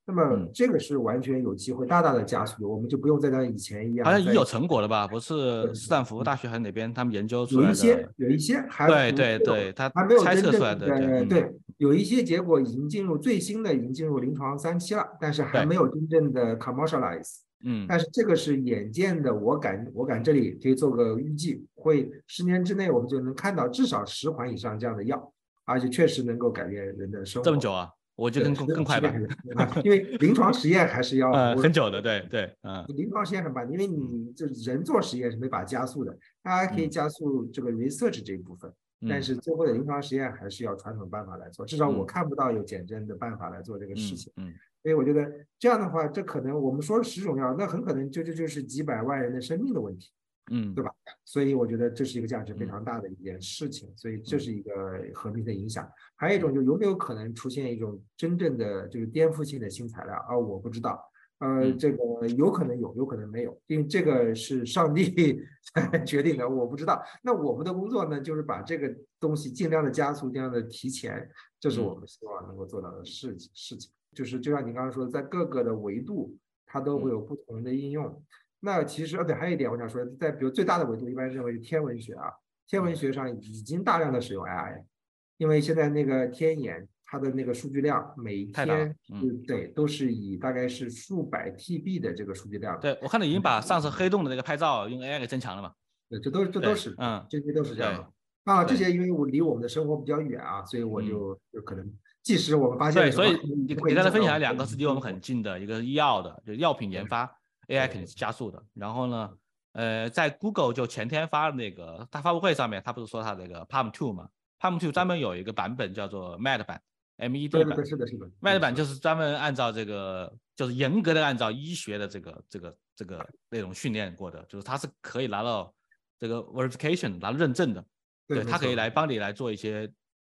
那么这个是完全有机会大大的加速，我们就不用再像以前一样。好像已经有成果了吧？不是斯坦福大学还是哪边他们研究出来的？有一些，有一些还对对对，他还没有猜测出来的。对对，有一些结果已经进入最新的，已经进入临床三期了，但是还没有真正的 commercialize。嗯。但是这个是眼见的，我敢我敢这里可以做个预计，会十年之内我们就能看到至少十款以上这样的药，而且确实能够改变人的生活。这么久啊？我觉得更更快吧，(laughs) 因为临床实验还是要 (laughs) 很久的，对对，嗯，临床实验很慢，因为你这人做实验是没法加速的，大家可以加速这个 research 这一部分，但是最后的临床实验还是要传统办法来做，至少我看不到有减针的办法来做这个事情，嗯，所以我觉得这样的话，这可能我们说十种药，那很可能就这就是几百万人的生命的问题。嗯，对吧？所以我觉得这是一个价值非常大的一件事情，所以这是一个和平的影响。还有一种，就有没有可能出现一种真正的就是颠覆性的新材料啊？我不知道，呃，这个有可能有，有可能没有，因为这个是上帝 (laughs) 决定的，我不知道。那我们的工作呢，就是把这个东西尽量的加速，尽量的提前，这是我们希望能够做到的事情。事情就是就像你刚刚说的，在各个的维度，它都会有不同的应用。那其实，呃，对，还有一点我想说，在比如最大的维度，一般认为是天文学啊，天文学上已经大量的使用 AI，因为现在那个天眼它的那个数据量每天，嗯，对，都是以大概是数百 TB 的这个数据量。对我看到已经把上次黑洞的那个拍照用 AI 给增强了嘛？对，这都这都是，嗯，这些都是这样的。啊，这些因为我离我们的生活比较远啊，所以我就就可能，即使我们发现，对，所以你给大家分享两个是离我们很近的，一个是医药的，就药品研发。AI 肯定是加速的，然后呢，呃，在 Google 就前天发的那个大发布会上面，他不是说他那个 Palm Two 嘛？Palm Two 专门有一个版本叫做 Med 版，MED 版，是的，是的，Med 版就是专门按照这个，就是严格的按照医学的这个这个这个内容训练过的，就是它是可以拿到这个 verification 拿到认证的，对，它可以来帮你来做一些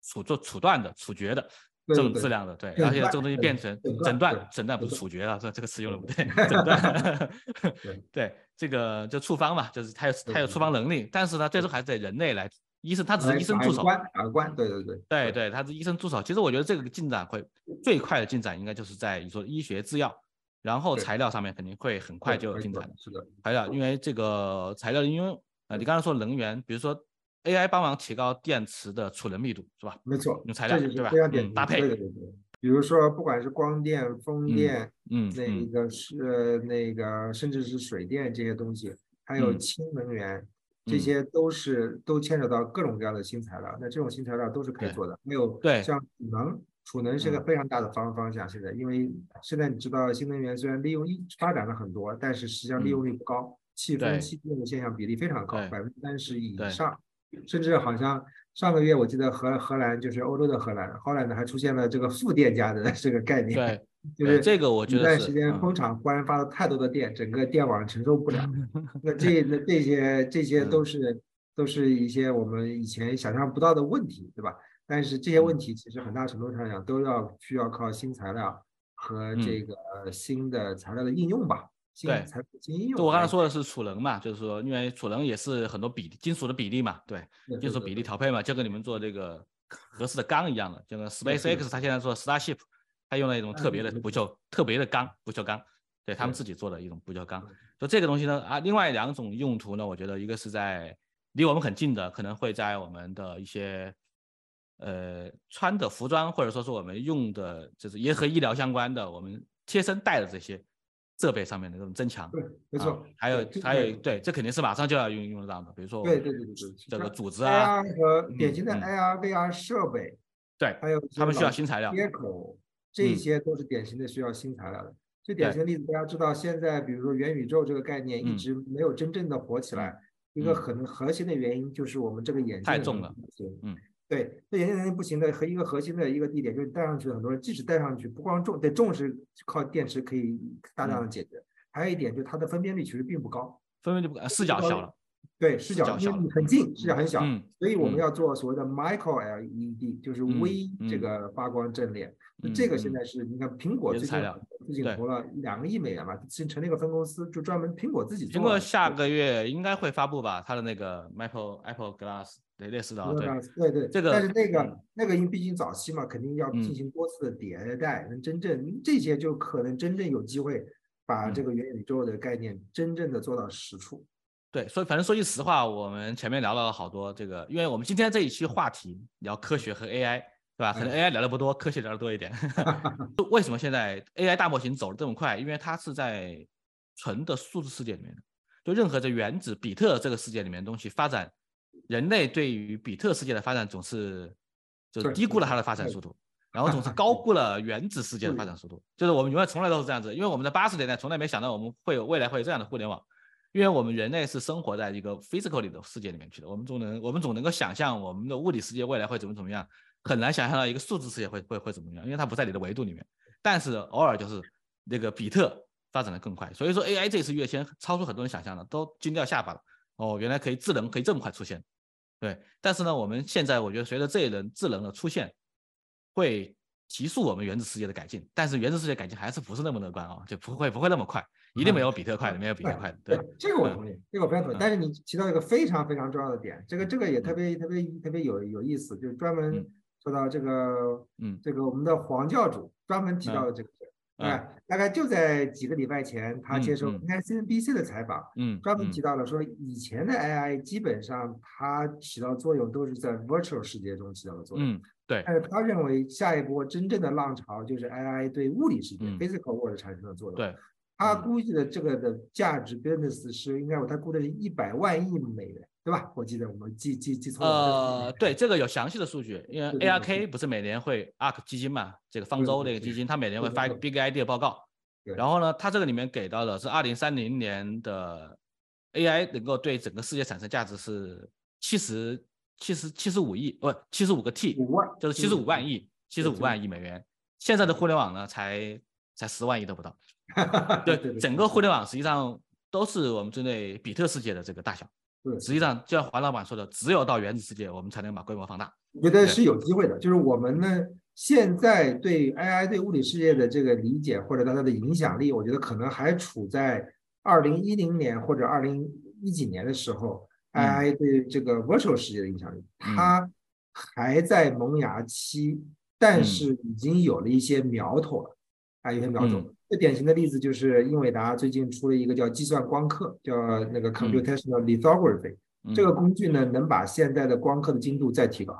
处做处断的处决的。这种质量的，对，而且这个东西变成诊断，诊断不是处决了，这这个词用的不对，(laughs) 诊断，(laughs) 对，这个就处方嘛，就是它有它有处方能力，但是呢，最终还是得人类来，医生他只是医生助手，法官，对对对，对对，他是医生助手。其实我觉得这个进展会最快的进展应该就是在你说医学制药，然后材料上面肯定会很快就有进展，是的，材料，因为这个材料的应用，呃，你刚才说能源，比如说。AI 帮忙提高电池的储能密度，是吧？没错，用材料对吧？嗯，搭配。对对对。比如说，不管是光电、风电，嗯，那个是那个，甚至是水电这些东西，还有氢能源，这些都是都牵扯到各种各样的新材料。那这种新材料都是可以做的。没有对，像储能，储能是个非常大的方方向。现在，因为现在你知道，新能源虽然利用一发展了很多，但是实际上利用率不高，气风、气电的现象比例非常高，百分之三十以上。甚至好像上个月我记得荷荷兰就是欧洲的荷兰，后来呢还出现了这个负电价的 (laughs) 这个概念。对，就是这个我觉得一段时间工厂忽然发了太多的电，整个电网承受不了。(laughs) 那这那这些这些都是都是一些我们以前想象不到的问题，对吧？但是这些问题其实很大程度上讲都要需要靠新材料和这个新的材料的应用吧。对，材新应用。就我刚才说的是储能嘛，就是说因为储能也是很多比金属的比例嘛，对，金属比例调配嘛，就跟你们做这个合适的钢一样的，就跟 SpaceX 它现在做 Starship。它用了一种特别的不锈特别的钢不锈钢，对他们自己做的一种不锈钢。就这个东西呢啊，另外两种用途呢，我觉得一个是在离我们很近的，可能会在我们的一些呃穿的服装，或者说是我们用的，就是也和医疗相关的，我们贴身带的这些设备上面的这种增强。对，没错。还有还有，对，这肯定是马上就要用用得到的。比如说，对对对对对，这个组织啊，AR 和典型的 AR VR 设备，对，还有他们需要新材料接口。这些都是典型的需要新材料的。最典型的例子，大家知道，现在比如说元宇宙这个概念一直没有真正的火起来，一个很核心的原因就是我们这个眼镜太重了。嗯，对，那眼镜能力不行的和一个核心的一个地点就是戴上去很多人即使戴上去不光重，得重是靠电池可以大量的解决。还有一点就是它的分辨率其实并不高，分辨率不高，视角小了。对，视角因为很近，视角很小，嗯，所以我们要做所谓的 micro LED，就是微这个发光阵列。那这个现在是你看苹果最近最近投了两个亿美元嘛，新成立一个分公司，就专门苹果自己做。苹果下个月应该会发布吧，它的那个 Apple Apple Glass 对类似的，对对这个，但是那个那个因毕竟早期嘛，肯定要进行多次的迭代，能真正这些就可能真正有机会把这个元宇宙的概念真正的做到实处。对，所以反正说句实话，我们前面聊了好多这个，因为我们今天这一期话题聊科学和 AI，对吧？可能 AI 聊的不多，科学聊的多一点。(laughs) 为什么现在 AI 大模型走的这么快？因为它是在纯的数字世界里面的，就任何在原子比特这个世界里面东西发展，人类对于比特世界的发展总是就是低估了它的发展速度，然后总是 (laughs) 高估了原子世界的发展速度。就是我们永远从来都是这样子，因为我们在八十年代从来没想到我们会有未来会有这样的互联网。因为我们人类是生活在一个 physical 里的世界里面去的，我们总能我们总能够想象我们的物理世界未来会怎么怎么样，很难想象到一个数字世界会会会怎么样，因为它不在你的维度里面。但是偶尔就是那个比特发展的更快，所以说 AI 这次跃迁超出很多人想象的，都惊掉下巴了。哦，原来可以智能可以这么快出现，对。但是呢，我们现在我觉得随着这一轮智能的出现，会提速我们原子世界的改进，但是原子世界改进还是不是那么乐观啊，就不会不会那么快。一定没有比特快的，没有比特快的。对，这个我同意，这个我非常同意。但是你提到一个非常非常重要的点，这个这个也特别特别特别有有意思，就是专门说到这个，嗯，这个我们的黄教主专门提到的这个事对，大概就在几个礼拜前，他接受应该 CNBC 的采访，嗯，专门提到了说，以前的 AI 基本上它起到作用都是在 virtual 世界中起到的作用，嗯，对。但是他认为下一波真正的浪潮就是 AI 对物理世界 physical world 产生的作用，对。他估计的这个的价值 business 是应该他估的是一百万亿美元，对吧？我记得我们记记记错了。呃，对，这个有详细的数据，因为 ARK 不是每年会 ARK 基金嘛，这个方舟那个基金，它每年会发一个 Big Idea 报告。然后呢，它这个里面给到的是二零三零年的 AI 能够对整个世界产生价值是七十七十七十五亿，不，七十五个 T，就是七十五万亿，七十五万亿美元。现在的互联网呢，才才十万亿都不到。(laughs) 对对，整个互联网实际上都是我们针对比特世界的这个大小。对，实际上就像黄老板说的，只有到原子世界，我们才能把规模放大。我觉得是有机会的，就是我们呢现在对 AI 对物理世界的这个理解或者它的影响力，我觉得可能还处在二零一零年或者二零一几年的时候，AI 对这个 virtual 世界的影响力，它还在萌芽期，但是已经有了一些苗头了，啊，有些苗头。最典型的例子就是英伟达最近出了一个叫计算光刻，叫那个 computational lithography。这个工具呢，能把现在的光刻的精度再提高。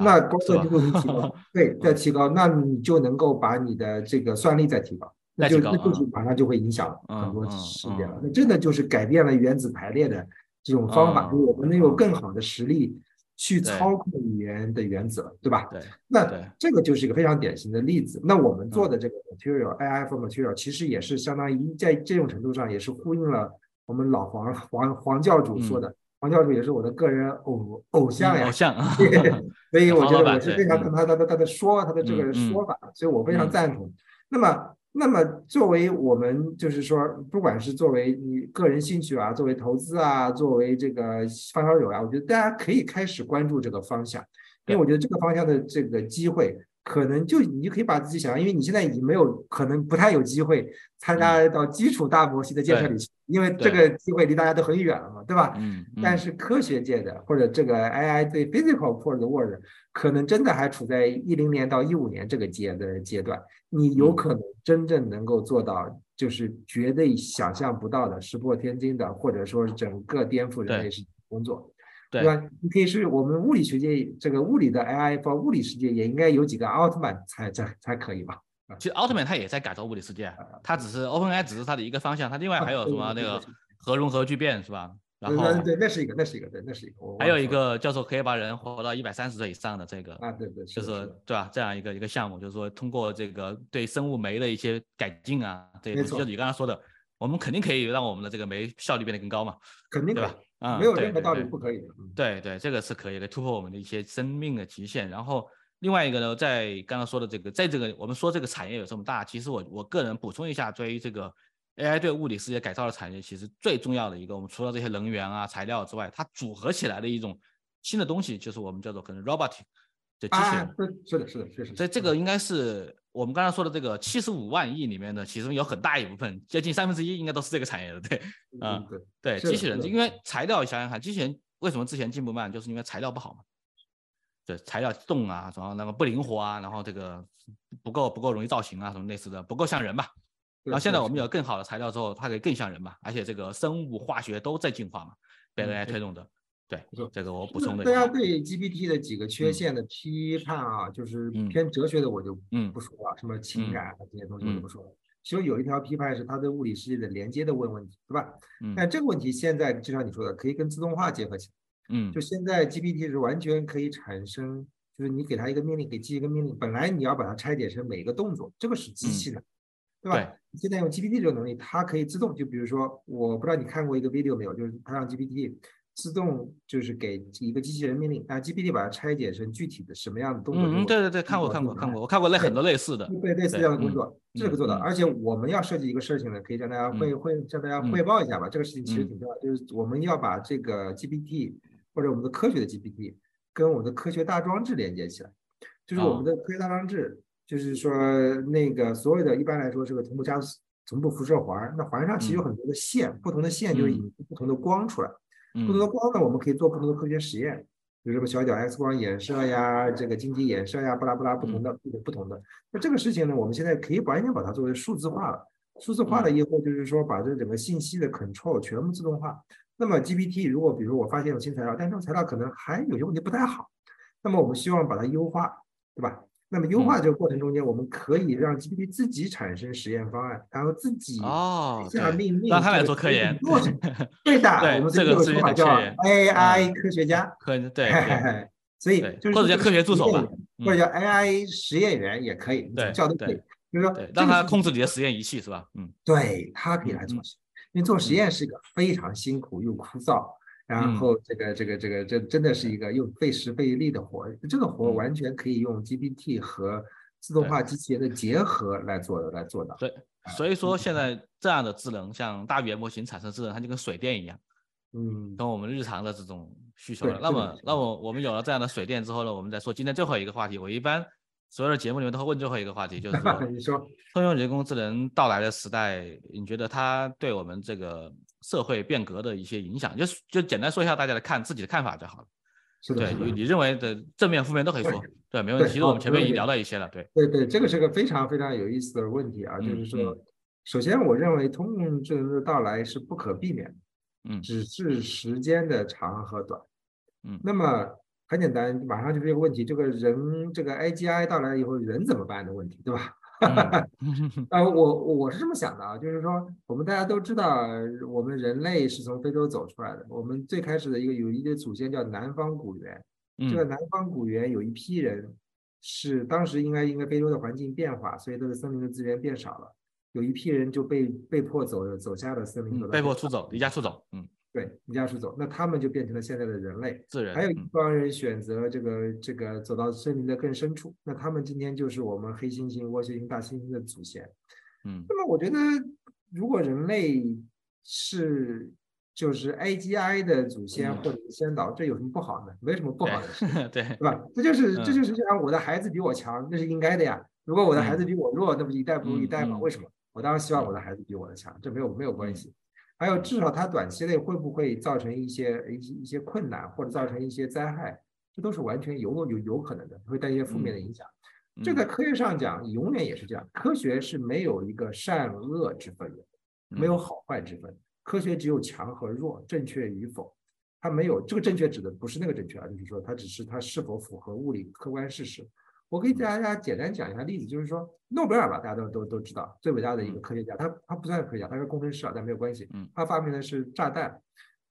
那光刻精度能提高，对，(laughs) 再提高，那你就能够把你的这个算力再提高，那就那就是马上就会影响很多世界了。那真的就是改变了原子排列的这种方法，我们能有更好的实力。去操控语言的原则，对吧？对，那这个就是一个非常典型的例子。那我们做的这个 material AI for material，其实也是相当于在这种程度上也是呼应了我们老黄黄黄教主说的，黄教主也是我的个人偶偶像呀，偶像。(laughs) 所以我觉得我是非常跟他他的他的说他的这个说法，所以我非常赞同。那么。那么，作为我们就是说，不管是作为你个人兴趣啊，作为投资啊，作为这个发烧友啊，我觉得大家可以开始关注这个方向，因为我觉得这个方向的这个机会。可能就你就可以把自己想象，因为你现在已经没有可能不太有机会参加到基础大模型的建设里去，因为这个机会离大家都很远了嘛，对吧？嗯。但是科学界的或者这个 AI 对 physical part 的 world，可能真的还处在一零年到一五年这个阶的阶段，你有可能真正能够做到，就是绝对想象不到的、石破天惊的，或者说是整个颠覆人类史工作。对吧？你可以是我们物理学界这个物理的 AI，或物理世界也应该有几个奥特曼才才才可以吧？其实奥特曼他也在改造物理世界，他只是 OpenAI 只是他的一个方向，他另外还有什么那个核融合聚变是吧？然后对，那是一个，那是一个，对，那是一个。还有一个叫做可以把人活到一百三十岁以上的这个啊，对对，就是对吧？这样一个一个项目，就是说通过这个对生物酶的一些改进啊，这些就是你刚刚说的，我们肯定可以让我们的这个酶效率变得更高嘛？肯定对吧？啊，没有任何道理不可以的。对对，这个是可以的，突破我们的一些生命的极限。然后另外一个呢，在刚刚说的这个，在这个我们说这个产业有这么大，其实我我个人补充一下，对于这个 AI 对物理世界改造的产业，其实最重要的一个，我们除了这些能源啊材料之外，它组合起来的一种新的东西，就是我们叫做可能 robotic 的机器人。是的，是的，确实。所以这个应该是。我们刚才说的这个七十五万亿里面的，其中有很大一部分，接近三分之一，应该都是这个产业的，对，嗯，对，对，机器人，因为材料想想看，机器人为什么之前进步慢，就是因为材料不好嘛，对，材料动啊，然后那个不灵活啊，然后这个不够不够容易造型啊，什么类似的，不够像人吧。然后现在我们有更好的材料之后，它可以更像人嘛，而且这个生物化学都在进化嘛，被 AI 推动的。对，这个我补充的。大家对 GPT 的几个缺陷的批判啊，就是偏哲学的，我就不说了，什么情感啊这些东西我就不说了。其实有一条批判是它对物理世界的连接的问问题，对吧？但这个问题现在就像你说的，可以跟自动化结合起来。嗯，就现在 GPT 是完全可以产生，就是你给它一个命令，给机器一个命令，本来你要把它拆解成每一个动作，这个是机器的，对吧？现在用 GPT 这个能力，它可以自动，就比如说，我不知道你看过一个 video 没有，就是它让 GPT。自动就是给一个机器人命令，啊，GPT 把它拆解成具体的什么样的动作。嗯，对对对，看过看过看过，我看过类很多类似的，对类似这样的工作，这个做到。而且我们要设计一个事情呢，可以向大家汇汇向大家汇报一下吧。这个事情其实挺重要，就是我们要把这个 GPT 或者我们的科学的 GPT 跟我们的科学大装置连接起来。就是我们的科学大装置，就是说那个所有的一般来说是个同步加速同步辐射环，那环上其实有很多的线，不同的线就是引不同的光出来。不同的光呢，我们可以做不同的科学实验，比如什么小角 X 光衍射呀，这个晶体衍射呀，巴拉巴拉不同的不同的。那这个事情呢，我们现在可以完全把它作为数字化了。数字化了以后，就是说把这整个信息的 control 全部自动化。那么 GPT 如果比如说我发现有新材料，但这种材料可能还有些问题不太好，那么我们希望把它优化，对吧？那么优化这个过程中间，我们可以让 GPT 自己产生实验方案，然后自己下命令，让他来做科研。对的，我们这个说法叫 AI 科学家。科对，所以就是或者叫科学助手吧，或者叫 AI 实验员也可以，叫都可以。就是说，让他控制你的实验仪器是吧？嗯，对他可以来做实验，因为做实验是一个非常辛苦又枯燥。然后这个这个这个这真的是一个又费时费力的活，这个活完全可以用 GPT 和自动化机器人的结合来做的来做到。对，所以说现在这样的智能，像大语言模型产生智能，它就跟水电一样，嗯，跟我们日常的这种需求。那么，那么我们有了这样的水电之后呢，我们再说今天最后一个话题。我一般所有的节目里面都会问最后一个话题，就是说，(laughs) 你说，通用人工智能到来的时代，你觉得它对我们这个？社会变革的一些影响，就就简单说一下大家的看自己的看法就好了。是的，对你你认为的正面负面都可以说，对，没问题。其实我们前面已经聊到一些了，对。对对，这个是个非常非常有意思的问题啊，就是说，首先我认为通用智能的到来是不可避免的，嗯，只是时间的长和短，嗯。那么很简单，马上就是一个问题，这个人这个 AGI 到来以后，人怎么办的问题，对吧？(laughs) (laughs) 呃，我我是这么想的啊，就是说，我们大家都知道，我们人类是从非洲走出来的。我们最开始的一个有一个祖先叫南方古猿，这个南方古猿有一批人是当时应该因为非洲的环境变化，所以这个森林的资源变少了，有一批人就被被迫走走下了森林，被迫出走，离家出走。嗯，对，离家出走，那他们就变成了现在的人类。自然。还有一帮人选择这个这个走到森林的更深处，那他们今天就是我们黑猩猩、窝猩猩、大猩猩的祖先。嗯。那么我觉得，如果人类是就是 AGI 的祖先或者是先导，这有什么不好呢？没什么不好的，(laughs) 对对吧？这就是这就是这样我的孩子比我强，那是应该的呀。如果我的孩子比我弱，那不一代不如一代吗？为什么？我当然希望我的孩子比我的强，这没有没有关系。还有，至少它短期内会不会造成一些一些一些困难，或者造成一些灾害，这都是完全有有有可能的，会带一些负面的影响。这在科学上讲，永远也是这样。科学是没有一个善恶之分的，没有好坏之分。科学只有强和弱，正确与否。它没有这个正确指的不是那个正确，而就是说它只是它是否符合物理客观事实。我可以给大家简单讲一下例子，就是说诺贝尔吧，大家都都都知道，最伟大的一个科学家，他他不算科学家，他是工程师啊，但没有关系。嗯，他发明的是炸弹，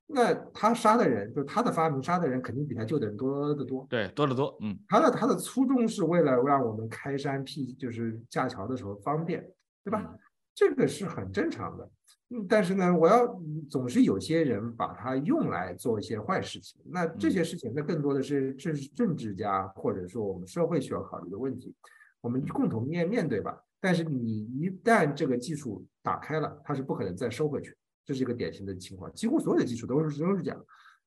那他杀的人，就是他的发明杀的人肯定比他救的人多得多。对，多得多。嗯，他的他的初衷是为了让我们开山辟，就是架桥的时候方便，对吧？这个是很正常的。嗯，但是呢，我要总是有些人把它用来做一些坏事情，那这些事情，那更多的是政政治家或者说我们社会需要考虑的问题，我们共同面面对吧。但是你一旦这个技术打开了，它是不可能再收回去，这是一个典型的情况。几乎所有的技术都是都是这样，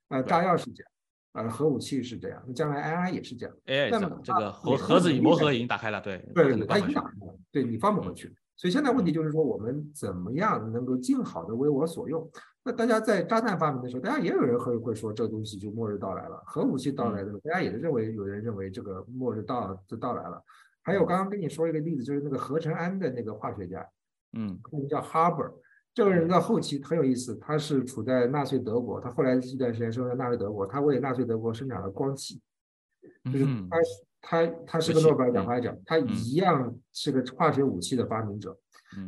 呃，炸药是这样，呃，核武器是这样，那将来 AI 也是这样。AI 这这个核核子已经打开了，对对对，它已经打开了，对你放不回去。所以现在问题就是说，我们怎么样能够尽好的为我所用？那大家在炸弹发明的时候，大家也有人会会说这个东西就末日到来了。核武器到来的时候，大家也认为有人认为这个末日到就到来了。还有刚刚跟你说一个例子，就是那个合成氨的那个化学家，嗯，叫 Haber，这个人到后期很有意思，他是处在纳粹德国，他后来一段时间生活在纳粹德国，他为纳粹德国生产了光气，就是他。他他是个诺贝尔奖发奖，他一样是个化学武器的发明者，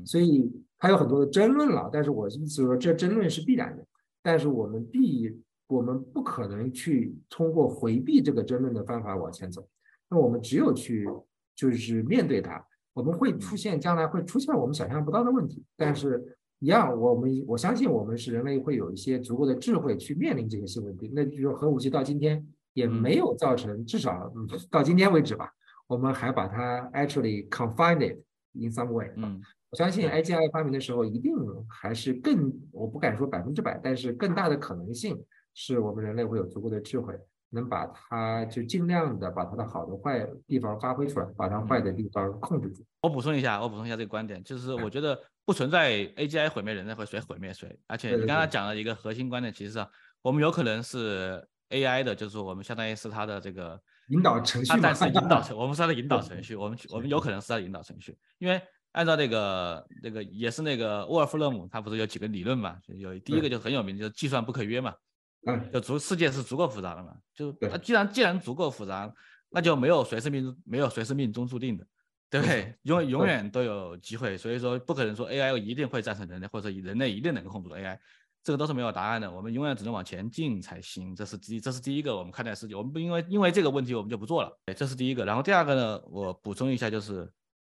所以他有很多的争论了。但是我意思说，这争论是必然的，但是我们必我们不可能去通过回避这个争论的方法往前走。那我们只有去就是面对它，我们会出现将来会出现我们想象不到的问题，但是一样，我们我相信我们是人类会有一些足够的智慧去面临这些新问题。那比如说核武器到今天。也没有造成，至少 (laughs) 到今天为止吧，我们还把它 actually confined it in some way。嗯，我相信 AGI 发明的时候，一定还是更，我不敢说百分之百，但是更大的可能性是我们人类会有足够的智慧，能把它就尽量的把它的好的坏地方发挥出来，把它坏的地方控制住。我补充一下，我补充一下这个观点，就是我觉得不存在 AGI 毁灭人类和谁毁灭谁，而且你刚才讲了一个核心观点，其实我们有可能是。AI 的，就是说我们相当于是它的这个引导程序，但是引导程，(laughs) 我们是它的引导程序，我们我们有可能是它的引导程序，因为按照那个那个也是那个沃尔夫勒姆，他不是有几个理论嘛？有第一个就很有名，就是计算不可约嘛，嗯，就足世界是足够复杂的嘛，就既然既然足够复杂，那就没有谁是命没有谁是命中注定的，对不对？永永远都有机会，所以说不可能说 AI 一定会战胜人类，或者人类一定能够控制 AI。这个都是没有答案的，我们永远只能往前进才行。这是第，这是第一个我们看待世界。我们不因为因为这个问题我们就不做了。对，这是第一个。然后第二个呢，我补充一下，就是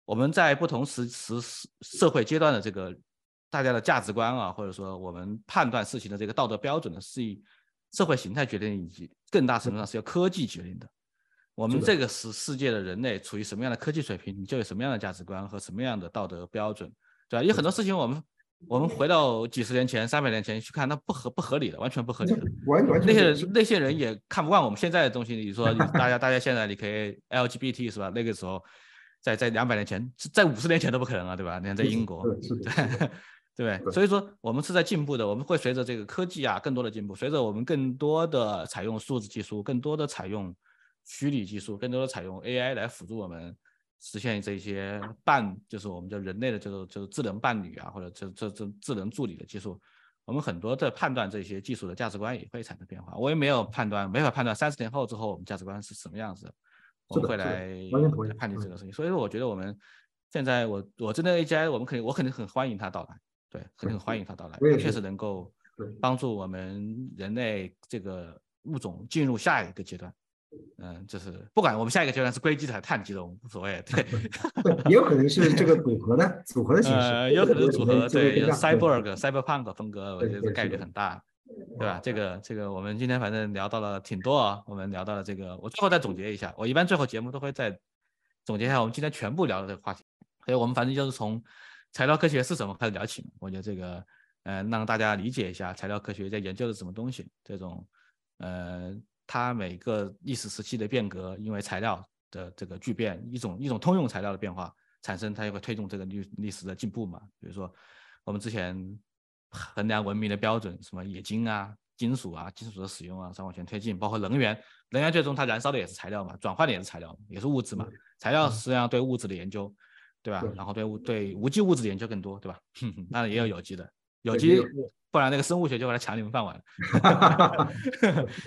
我们在不同时时社会阶段的这个大家的价值观啊，或者说我们判断事情的这个道德标准呢，是以社会形态决定，以及更大程度上是由科技决定的。我们这个世世界的人类处于什么样的科技水平，你就有什么样的价值观和什么样的道德标准，对吧？有很多事情我们。我们回到几十年前、三百年前去看，那不合不合理的，完全不合理的。那些人那些人也看不惯我们现在的东西。你说，大家大家现在你可以 LGBT 是吧？那个时候，在在两百年前，在五十年前都不可能啊，对吧？你看在英国，对 (laughs) 对？所以说，我们是在进步的。我们会随着这个科技啊更多的进步，随着我们更多的采用数字技术，更多的采用虚拟技术，更多的采用 AI 来辅助我们。实现这些伴，就是我们叫人类的这个就是智能伴侣啊，或者这这这智能助理的技术，我们很多的判断这些技术的价值观也会产生变化。我也没有判断，没法判断三十年后之后我们价值观是什么样子，我们会来判定这个事情。所以说，我觉得我们现在我我真的 AGI，我们肯定我肯定很欢迎它到来，对，肯定很欢迎它到来，它确实能够帮助我们人类这个物种进入下一个阶段。嗯，就是不管我们下一个阶段是硅基的还是碳基的，我们无所谓。对，(laughs) 也有可能是这个组合的组合的形式，呃，有可能组合，对，cyborg、cyberpunk 风格，我觉得概率很大。对吧？这个这个，我们今天反正聊到了挺多啊，我们聊到了这个，我最后再总结一下，我一般最后节目都会再总结一下我们今天全部聊的这个话题，所以我们反正就是从材料科学是什么开始聊起嘛，我觉得这个呃让大家理解一下材料科学在研究的什么东西，这种呃它每个历史时期的变革，因为材料的这个巨变，一种一种通用材料的变化产生，它就会推动这个历历史的进步嘛，比如说我们之前。衡量文明的标准，什么冶金啊、金属啊、金属的使用啊，再往前推进，包括能源，能源最终它燃烧的也是材料嘛，转换的也是材料，也是物质嘛。材料实际上对物质的研究，对吧？然后对物对无机物质的研究更多，对吧？(laughs) 当然也有有机的，有机不然那个生物学就会来抢你们饭碗。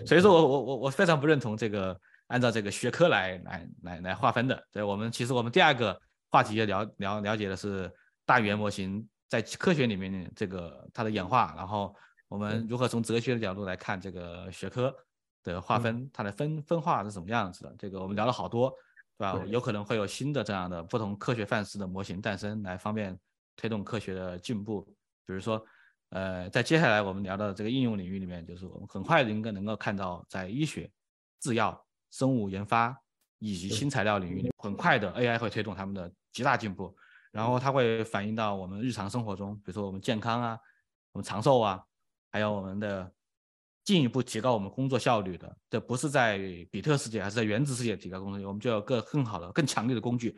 所以说我我我我非常不认同这个按照这个学科来来来来划分的。对我们其实我们第二个话题要了了了解的是大语言模型。在科学里面，这个它的演化，然后我们如何从哲学的角度来看这个学科的划分，它的分分化是什么样子的？这个我们聊了好多，对吧？有可能会有新的这样的不同科学范式的模型诞生，来方便推动科学的进步。比如说，呃，在接下来我们聊到这个应用领域里面，就是我们很快应该能够看到，在医学、制药、生物研发以及新材料领域里，很快的 AI 会推动他们的极大进步。然后它会反映到我们日常生活中，比如说我们健康啊，我们长寿啊，还有我们的进一步提高我们工作效率的。这不是在比特世界，还是在原子世界提高工作效率，我们就要更更好的、更强力的工具，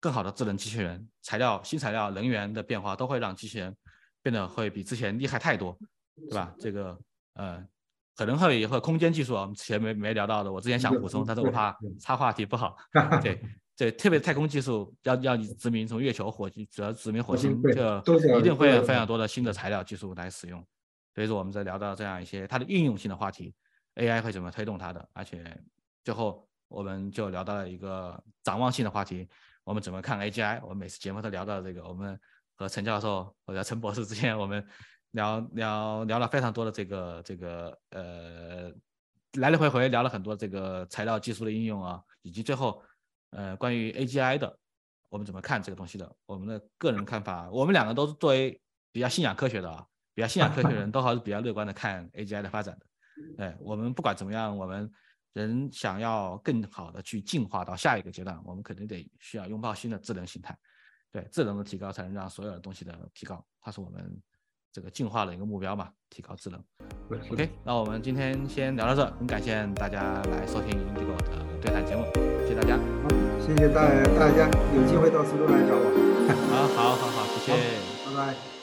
更好的智能机器人。材料、新材料、能源的变化都会让机器人变得会比之前厉害太多，对吧？这个呃，可能会也会空间技术啊，我们之前没没聊到的，我之前想补充，但是我怕插话题不好，对。对，特别太空技术要要你殖民从月球、火星，主要殖民火星，就一定会有非常多的新的材料技术来使用。所以说，我们在聊到这样一些它的应用性的话题，AI 会怎么推动它的？而且最后我们就聊到了一个展望性的话题，我们怎么看 AGI？我们每次节目都聊到这个，我们和陈教授或者陈博士之间，我们聊聊聊了非常多的这个这个呃来来回回聊了很多这个材料技术的应用啊，以及最后。呃，关于 AGI 的，我们怎么看这个东西的？我们的个人看法，我们两个都是作为比较信仰科学的啊，比较信仰科学的人都还是比较乐观的看 AGI 的发展的。哎，我们不管怎么样，我们人想要更好的去进化到下一个阶段，我们肯定得需要拥抱新的智能形态。对，智能的提高才能让所有的东西的提高，它是我们这个进化的一个目标嘛，提高智能。OK，那我们今天先聊到这，很感谢大家来收听 Indigo 的对谈节目，谢谢大家。谢谢大大家，有机会到苏州来找我。好好好好，谢谢，拜拜。